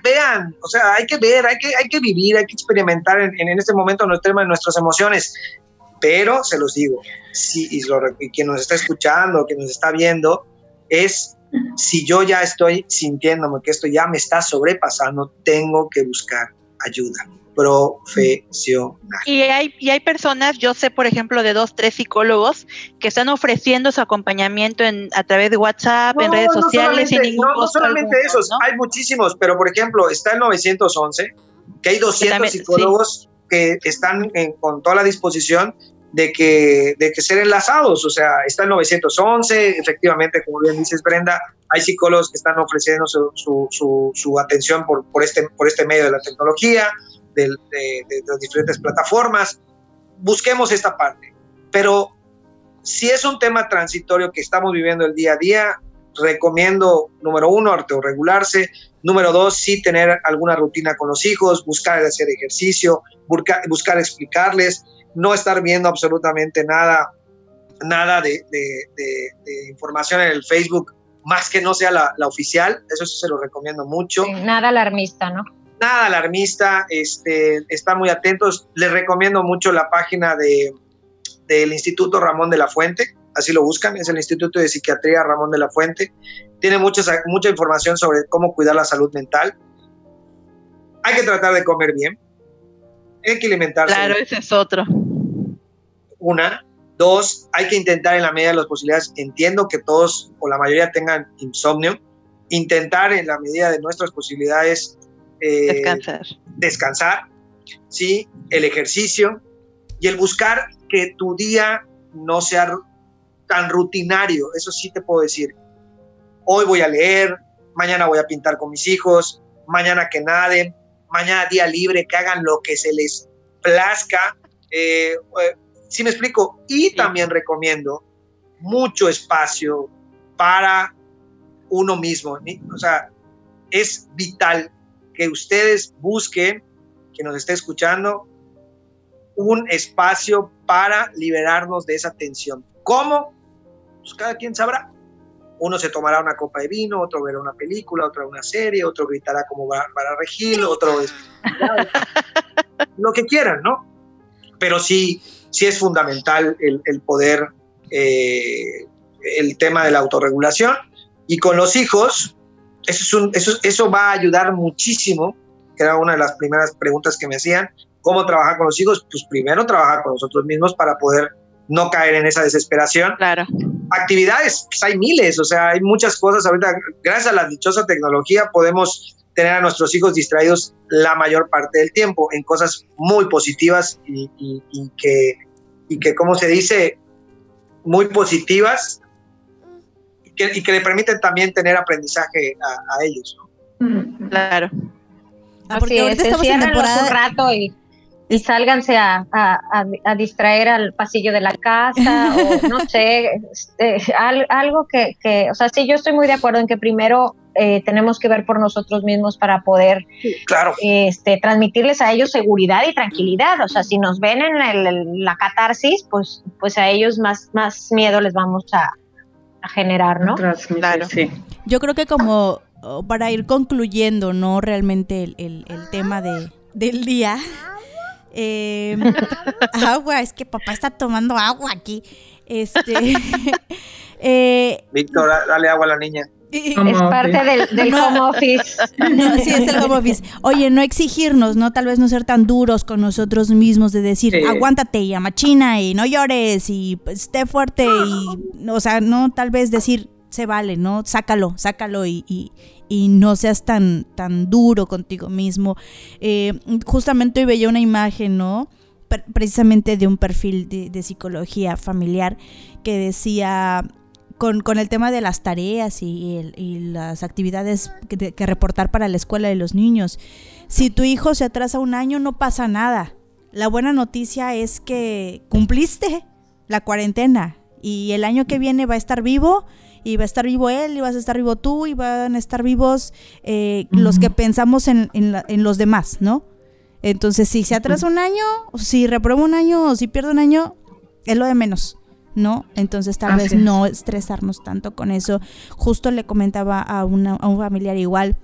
vean, o sea, hay que ver, hay que, hay que vivir, hay que experimentar en, en este momento nuestro tema nuestras emociones. Pero se los digo, si, y, lo, y quien nos está escuchando, quien nos está viendo, es si yo ya estoy sintiéndome que esto ya me está sobrepasando, tengo que buscar ayuda profesional. Y hay, y hay personas, yo sé por ejemplo de dos, tres psicólogos que están ofreciendo su acompañamiento en, a través de WhatsApp, en redes sociales, sin ningún No, no solamente esos, hay muchísimos, pero por ejemplo está el 911, que hay 200 psicólogos que están con toda la disposición de que, de que ser enlazados, o sea, está el 911, efectivamente, como bien dices Brenda, hay psicólogos que están ofreciendo su, su, su, atención por, por, este, por este medio de la tecnología, de, las diferentes plataformas. Busquemos esta parte. Pero si es un tema transitorio que estamos viviendo el día a día, recomiendo, número uno, autorregularse. Número dos, sí tener alguna rutina con los hijos, buscar hacer ejercicio, buscar, buscar explicarles, no estar viendo absolutamente nada, nada de, información en el Facebook, más que no sea la, oficial. Eso, se lo recomiendo mucho. nada alarmista, ¿no? Nada alarmista, este, están muy atentos. Les recomiendo mucho la página de, del Instituto Ramón de la Fuente, así lo buscan, es el Instituto de Psiquiatría Ramón de la Fuente. Tiene mucha información sobre cómo cuidar la salud mental. Hay que tratar de comer bien, hay que alimentarse. Claro, ese es otro. Una. Dos, hay que intentar en la medida de las posibilidades, entiendo que todos o la mayoría tengan insomnio, intentar en la medida de nuestras posibilidades eh, descansar. descansar, ¿sí? el ejercicio y el buscar que tu día no sea tan rutinario, eso sí te puedo decir. Hoy voy a leer, mañana voy a pintar con mis hijos, mañana que naden, mañana día libre, que hagan lo que se les plazca. Eh, eh si me explico? Y también recomiendo mucho espacio para uno mismo. O sea, es vital que ustedes busquen, que nos esté escuchando, un espacio para liberarnos de esa tensión. ¿Cómo? Pues cada quien sabrá. Uno se tomará una copa de vino, otro verá una película, otro una serie, otro gritará como para Regil, otro es... lo que quieran, ¿no? Pero sí, sí es fundamental el, poder, eh, el tema de la autorregulación. Y con los hijos, eso, es eso, eso va a ayudar muchísimo, que era una de las primeras preguntas que me hacían, ¿cómo trabajar con los hijos? Pues primero trabajar con nosotros mismos para poder no caer en esa desesperación. Claro. Actividades, pues hay miles, o sea, hay muchas cosas ahorita, gracias a la dichosa tecnología podemos tener a nuestros hijos distraídos la mayor parte del tiempo en cosas muy positivas y, que, y que, como se dice, muy positivas y que, le permiten también tener aprendizaje a, ellos. Claro. Ah, porque ahorita estamos en temporada... un rato y y sálganse a, a, distraer al pasillo de la casa o no sé, este, algo que, que, o sea, sí, yo estoy muy de acuerdo en que primero eh, tenemos que ver por nosotros mismos para poder claro. este, transmitirles a ellos seguridad y tranquilidad. O sea, si nos ven en el, la catarsis, pues, pues a ellos más, más miedo les vamos a, a generar, ¿no? Claro. Sí. Yo creo que como para ir concluyendo, ¿no? Realmente el, el, el tema de, del día. Eh, agua, es que papá está tomando agua aquí. Este, eh, Víctor, dale agua a la niña. Es parte del, home office. sí, es el home office. Oye, no exigirnos, ¿no? Tal vez no ser tan duros con nosotros mismos de decir, aguántate y amachina y no llores y pues, esté fuerte y, o sea, no, tal vez decir, se vale, ¿no? Sácalo, sácalo y, y no seas tan, tan duro contigo mismo. Eh, justamente hoy veía una imagen, ¿no? precisamente de un perfil de, psicología familiar que decía con, el tema de las tareas y, las actividades que, que, reportar para la escuela de los niños. Si tu hijo se atrasa un año, no pasa nada. La buena noticia es que cumpliste la cuarentena y el año que viene va a estar vivo y va a estar vivo él, y vas a estar vivo tú, y van a estar vivos eh, los que pensamos en, en, los demás, ¿no? Entonces, si se atrasa un año, si reprueba un año, o si pierde un año, es lo de menos, ¿no? Entonces, tal vez no estresarnos tanto con eso. Justo le comentaba a, una, a un familiar igual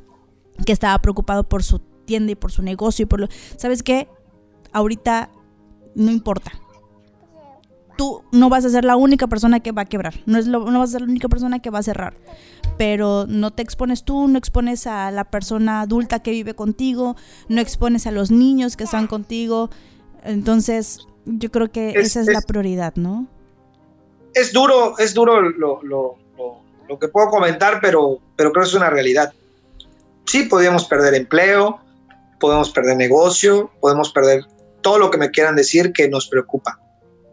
que estaba preocupado por su tienda y por su negocio y por lo... ¿Sabes qué? Ahorita no importa tú no vas a ser la única persona que va a quebrar, no, es no vas a ser la única persona que va a cerrar, pero no te expones tú, no expones a la persona adulta que vive contigo, no expones a los niños que están contigo, entonces yo creo que esa es, la prioridad, ¿no? Es duro, es duro lo, lo, lo, que puedo comentar, pero, pero creo que es una realidad. Sí, podemos perder empleo, podemos perder negocio, podemos perder todo lo que me quieran decir que nos preocupa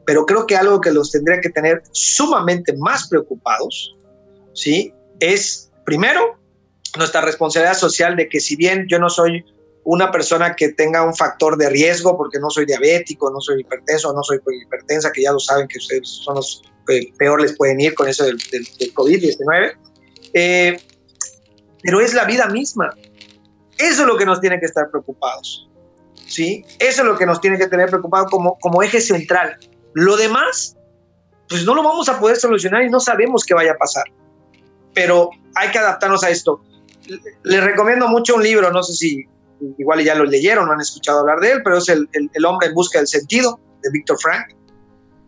pero creo que algo que los tendría que tener sumamente más preocupados, ¿sí? Es, primero, nuestra responsabilidad social de que si bien yo no soy una persona que tenga un factor de riesgo, porque no soy diabético, no soy hipertenso, no soy hipertensa, que ya lo saben que ustedes son los peor les pueden ir con eso del, COVID-19, eh, pero es la vida misma. Eso es lo que nos tiene que estar preocupados. ¿sí? Eso es lo que nos tiene que tener preocupados como, como eje central. Lo demás, pues no lo vamos a poder solucionar y no sabemos qué vaya a pasar. Pero hay que adaptarnos a esto. Les recomiendo mucho un libro, no sé si igual ya lo leyeron, no han escuchado hablar de él, pero es el, el, hombre en busca del sentido de Víctor Frank,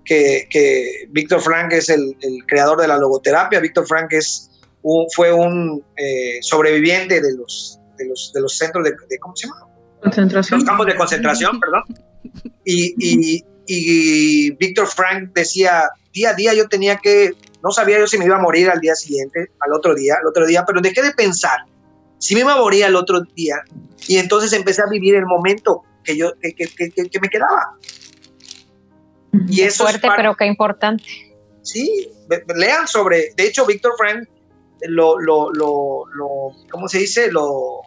que, que Víctor Frank es el, el, creador de la logoterapia, Víctor Frank es fue un eh, sobreviviente de los, de los, de los centros de, de, ¿cómo se llama? Concentración. Los campos de concentración, perdón. Y, y, y Víctor Frank decía, día a día yo tenía que, no sabía yo si me iba a morir al día siguiente, al otro día, al otro día, pero dejé de pensar si me iba a morir al otro día y entonces empecé a vivir el momento que yo, que, que, que, que me quedaba. Y eso fuerte, es pero qué importante. Sí, lean sobre, de hecho, Víctor Frank lo, lo, lo, lo, ¿cómo se dice? Lo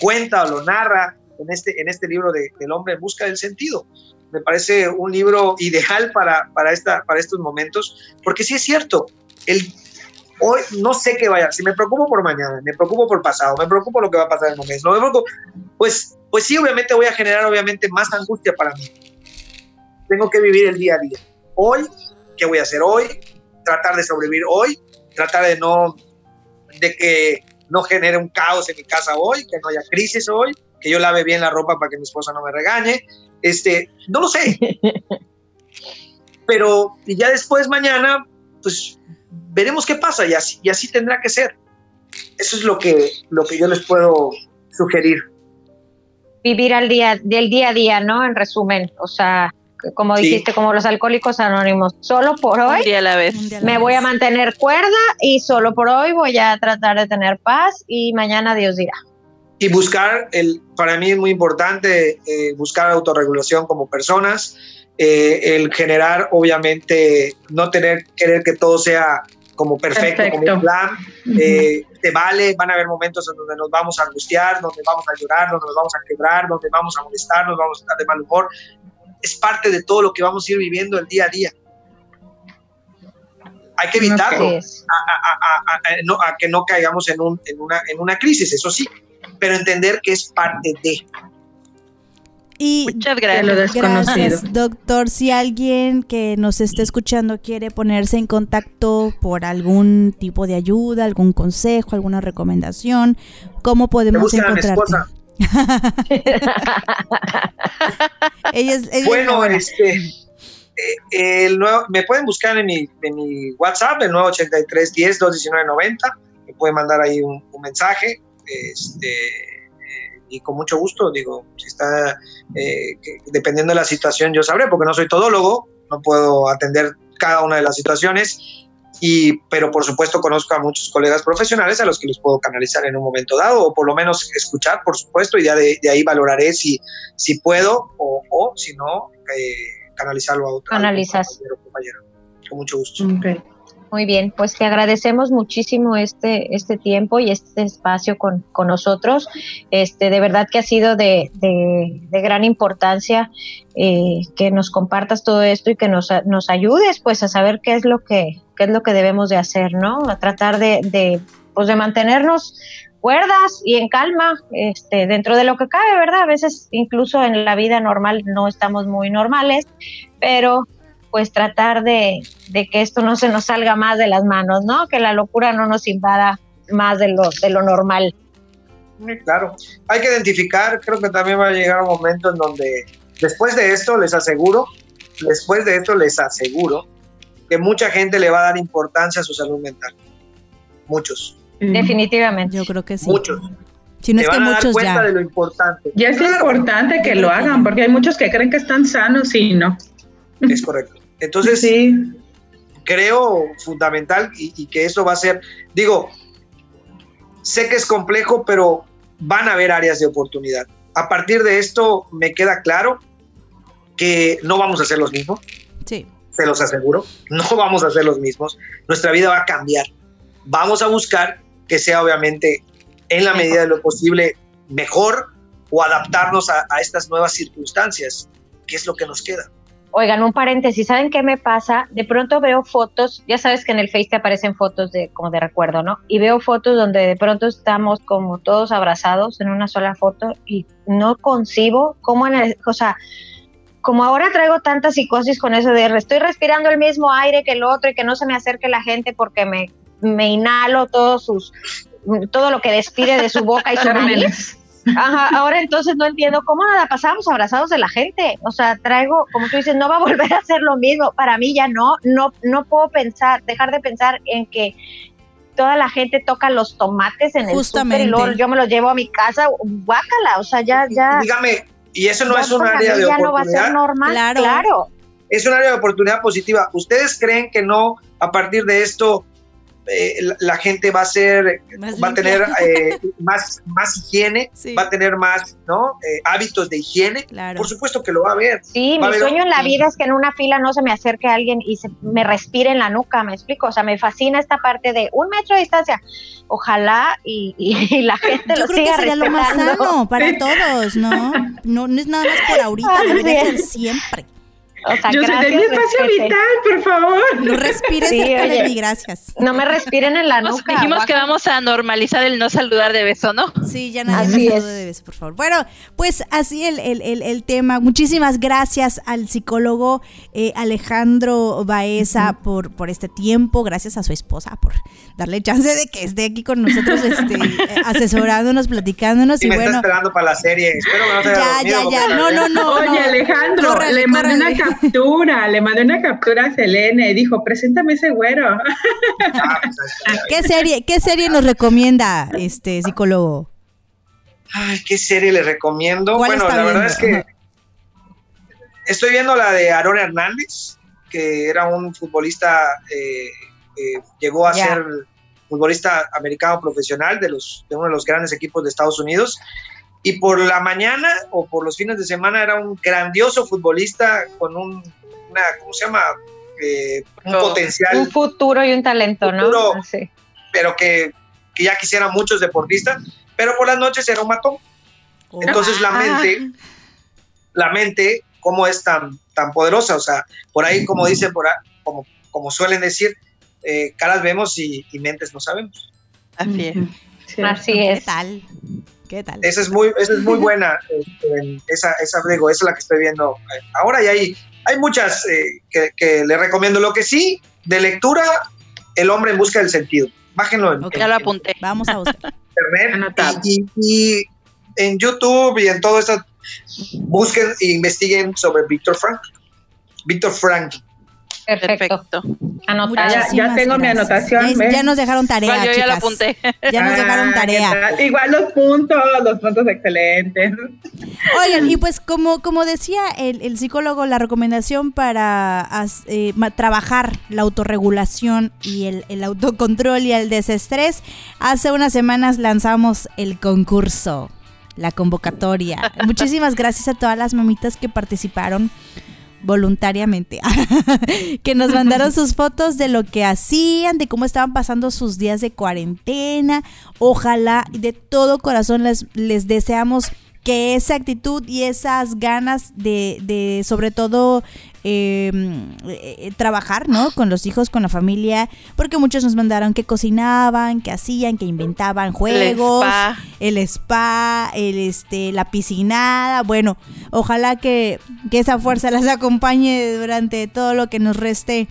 cuenta o lo narra en este, en este libro de, del hombre en busca del sentido. Me parece un libro ideal para, para, esta, para estos momentos, porque sí es cierto, el, hoy no sé qué vaya, si me preocupo por mañana, me preocupo por pasado, me preocupo lo que va a pasar en un mes, no me preocupo, pues, pues sí, obviamente voy a generar obviamente más angustia para mí. Tengo que vivir el día a día. Hoy, ¿qué voy a hacer hoy? Tratar de sobrevivir hoy, tratar de no, de que no genere un caos en mi casa hoy, que no haya crisis hoy, que yo lave bien la ropa para que mi esposa no me regañe. Este, no lo sé. Pero y ya después mañana, pues veremos qué pasa y así, y así tendrá que ser. Eso es lo que, lo que yo les puedo sugerir. Vivir al día, del día a día, ¿no? En resumen, o sea, como dijiste, como los alcohólicos anónimos, solo por hoy día a la vez. me voy a mantener cuerda y solo por hoy voy a tratar de tener paz y mañana Dios dirá. Y buscar, el, para mí es muy importante eh, buscar autorregulación como personas, eh, el generar, obviamente, no tener, querer que todo sea como perfecto, como un plan. Eh, te vale, van a haber momentos en donde nos vamos a angustiar, donde vamos a llorar, donde nos vamos a quebrar, donde vamos a molestar, nos vamos a estar de mal humor es parte de todo lo que vamos a ir viviendo el día a día. Hay que evitarlo, a, que no caigamos en, una, en una crisis, eso sí, pero entender que es parte de. Y Muchas gracias. gracias, doctor. Si alguien que nos esté escuchando quiere ponerse en contacto por algún tipo de ayuda, algún consejo, alguna recomendación, ¿cómo podemos encontrarte? bueno, este, eh, el nuevo, me pueden buscar en mi, en mi WhatsApp, el 983 10 219 90. Me pueden mandar ahí un, mensaje. Este, eh, y con mucho gusto, digo, si está, eh, dependiendo de la situación, yo sabré, porque no soy todólogo, no puedo atender cada una de las situaciones y, pero por supuesto conozco a muchos colegas profesionales a los que los puedo canalizar en un momento dado o por lo menos escuchar, por supuesto, y ya de, ahí valoraré si, si puedo o, o si no, eh, canalizarlo a otro Canalizas. compañero, Con mucho gusto. Muy bien, pues te agradecemos muchísimo este, este tiempo y este espacio con, con nosotros. Este, de verdad que ha sido de, de, gran importancia eh, que nos compartas todo esto y que nos, nos ayudes pues a saber qué es lo que, qué es lo que debemos de hacer, ¿no? A tratar de, de, pues de mantenernos cuerdas y en calma, este, dentro de lo que cabe, ¿verdad? A veces incluso en la vida normal no estamos muy normales, pero pues tratar de, que esto no se nos salga más de las manos, ¿no? Que la locura no nos invada más de lo, de lo normal. Claro, hay que identificar, creo que también va a llegar un momento en donde después de esto les aseguro, después de esto les aseguro que mucha gente le va a dar importancia a su salud mental. Muchos. Definitivamente. Yo creo que sí. Muchos. Si no es que muchos ya. de lo importante. Ya es importante que lo hagan, porque hay muchos que creen que están sanos y no. Es correcto. Entonces, sí. creo fundamental y, que eso va a ser, digo, sé que es complejo, pero van a haber áreas de oportunidad. A partir de esto me queda claro que no vamos a ser los mismos. Sí. Se los aseguro, no vamos a ser los mismos. Nuestra vida va a cambiar. Vamos a buscar que sea obviamente en la medida de lo posible mejor o adaptarnos a, a estas nuevas circunstancias, que es lo que nos queda. Oigan, un paréntesis, ¿saben qué me pasa? De pronto veo fotos, ya sabes que en el Face te aparecen fotos de como de recuerdo, ¿no? Y veo fotos donde de pronto estamos como todos abrazados en una sola foto y no concibo cómo en el, o sea, como ahora traigo tanta psicosis con eso de estoy respirando el mismo aire que el otro y que no se me acerque la gente porque me, me inhalo todos sus todo lo que despide de su boca y su nariz Ajá, ahora entonces no entiendo cómo nada pasamos abrazados de la gente. O sea, traigo, como tú dices, no va a volver a ser lo mismo. Para mí ya no, no, no puedo pensar, dejar de pensar en que toda la gente toca los tomates en el súper y luego yo me los llevo a mi casa, guácala, o sea, ya, ya. Dígame, y eso no es un área de oportunidad. no va a ser normal, claro. claro. Es un área de oportunidad positiva. ¿Ustedes creen que no, a partir de esto, eh, la, gente va a ser, va a tener eh, más, más higiene, va a tener más ¿no? Eh, hábitos de higiene. Por supuesto que lo va a ver. Sí, mi sueño en la vida es que en una fila no se me acerque alguien y se, me respire en la nuca, me explico. O sea, me fascina esta parte de un metro de distancia. Ojalá y, la gente lo siga que lo más sano para todos, ¿no? ¿no? No es nada más por ahorita, debería ser siempre. Yo soy de mi espacio vital, por favor. No respires cerca de mí, gracias. No me respiren en la nuca. Dijimos que vamos a normalizar el no saludar de beso, ¿no? Sí, ya nadie me de beso, por favor. Bueno, pues así el, el, el, tema. Muchísimas gracias al psicólogo eh, Alejandro Baeza por, por este tiempo. Gracias a su esposa por darle chance de que esté aquí con nosotros, este, asesorándonos, platicándonos. y bueno, me está esperando para la serie. Espero que no se Ya, ya, ya. No, no, no. Oye, Alejandro, le mandé una captura, le mandé una captura a Selene y dijo, preséntame ese güero. ¿Qué serie, qué serie nos recomienda este psicólogo? Ay, ¿qué serie le recomiendo? Bueno, la verdad es que estoy viendo la de Aaron Hernández, que era un futbolista, eh, llegó a ser futbolista americano profesional de, los, de uno de los grandes equipos de Estados Unidos y por la mañana o por los fines de semana era un grandioso futbolista con un, una, ¿cómo se llama? Eh, un potencial. Un futuro y un talento, ¿no? Ah, sí. Pero que, que, ya quisieran muchos deportistas, pero por las noches era un matón. Oh. Entonces la ah. mente, la mente, ¿cómo es tan, tan poderosa? O sea, por ahí, como dicen, por ahí, como, como suelen decir, eh, caras vemos y, mentes no sabemos. Así es. Así es. ¿Qué tal? ¿Qué tal? Esa es muy, esa es muy buena, este, esa, esa, esa es la que estoy viendo ahora y hay, hay muchas eh, que, le recomiendo. Lo que sí, de lectura, El hombre en busca del sentido. Bájenlo. En, ya lo apunté. Vamos a buscar. Internet y, en YouTube y en todo esto, busquen e investiguen sobre Víctor Frank. Víctor Frank. Perfecto. Ya, tengo mi anotación. Ya, nos dejaron tarea. yo ya lo apunté. Ya nos dejaron ah, tarea. Igual los puntos, los puntos excelentes. Oigan, y pues como, como decía el, psicólogo, la recomendación para eh, trabajar la autorregulación y el, el autocontrol y el desestrés, hace unas semanas lanzamos el concurso, la convocatoria. Muchísimas gracias a todas las mamitas que participaron voluntariamente, que nos mandaron sus fotos de lo que hacían, de cómo estaban pasando sus días de cuarentena. Ojalá de todo corazón les, les deseamos que esa actitud y esas ganas de, de sobre todo em, eh, trabajar, ¿no? Con los hijos, con la familia, porque muchos nos mandaron que cocinaban, que hacían, que inventaban juegos, el spa, el, este, la piscinada, bueno, ojalá que, que esa fuerza las acompañe durante todo lo que nos reste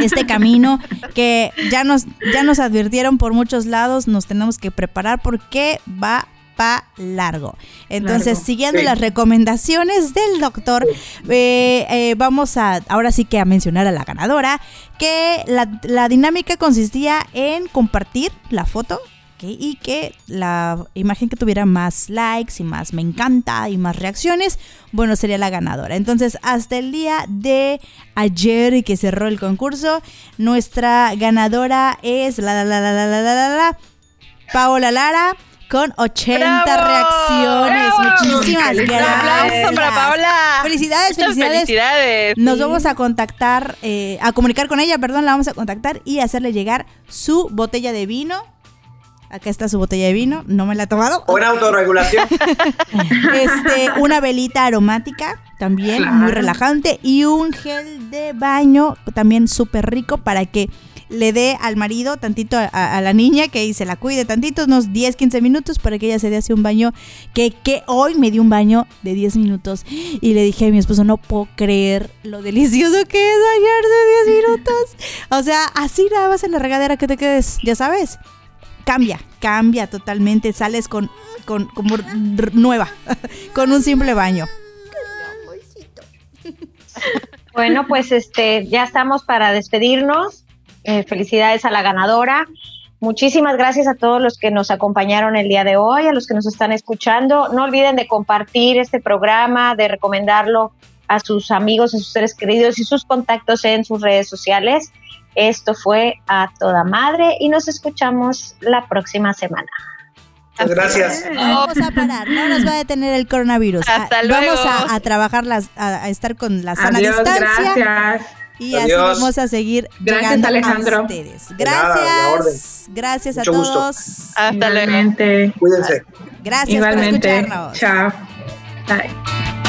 este camino, que ya nos, ya nos advirtieron por muchos lados, nos tenemos que preparar porque va largo. Entonces, siguiendo las recomendaciones del doctor, eh, eh, vamos a ahora sí que a mencionar a la ganadora, que la, dinámica consistía en compartir la foto y que la imagen que tuviera más likes y más me encanta y más reacciones, bueno, sería la ganadora. Entonces, hasta el día de ayer y que cerró el concurso, nuestra ganadora es la la la la la la la, la Paola Lara con 80 reacciones. Muchísimas gracias. para Paola. Felicidades, felicidades. Nos vamos a contactar, eh, a comunicar con ella, perdón, la vamos a contactar y hacerle llegar su botella de vino. Acá está su botella de vino, no me la he tomado. Buena autorregulación. este, una velita aromática, también muy relajante, y un gel de baño, también súper rico para que le dé al marido tantito a, la niña que se la cuide tantito, unos 10, 15 minutos para que ella se dé así un baño, que, que hoy me dio un baño de 10 minutos y le dije a mi esposo, no puedo creer lo delicioso que es bañarse 10 minutos. O sea, así nada más en la regadera que te quedes, ya sabes cambia, cambia totalmente, sales con, con como nueva, con un simple baño. Bueno, pues este, ya estamos para despedirnos. Eh, felicidades a la ganadora. Muchísimas gracias a todos los que nos acompañaron el día de hoy, a los que nos están escuchando. No olviden de compartir este programa, de recomendarlo a sus amigos, a sus seres queridos y sus contactos en sus redes sociales. Esto fue a toda madre y nos escuchamos la próxima semana. Muchas gracias. Vamos a parar, no nos va a detener el coronavirus. Hasta luego. Vamos a, a trabajar, las, a, a estar con la sana Adiós, distancia gracias. Y así vamos a seguir Gracias, llegando Alejandro. a ustedes. Nada. Gracias, gracias a gusto. todos. Hasta luego. Cuídense. Gracias Igualmente. por escucharnos. Chao. Bye.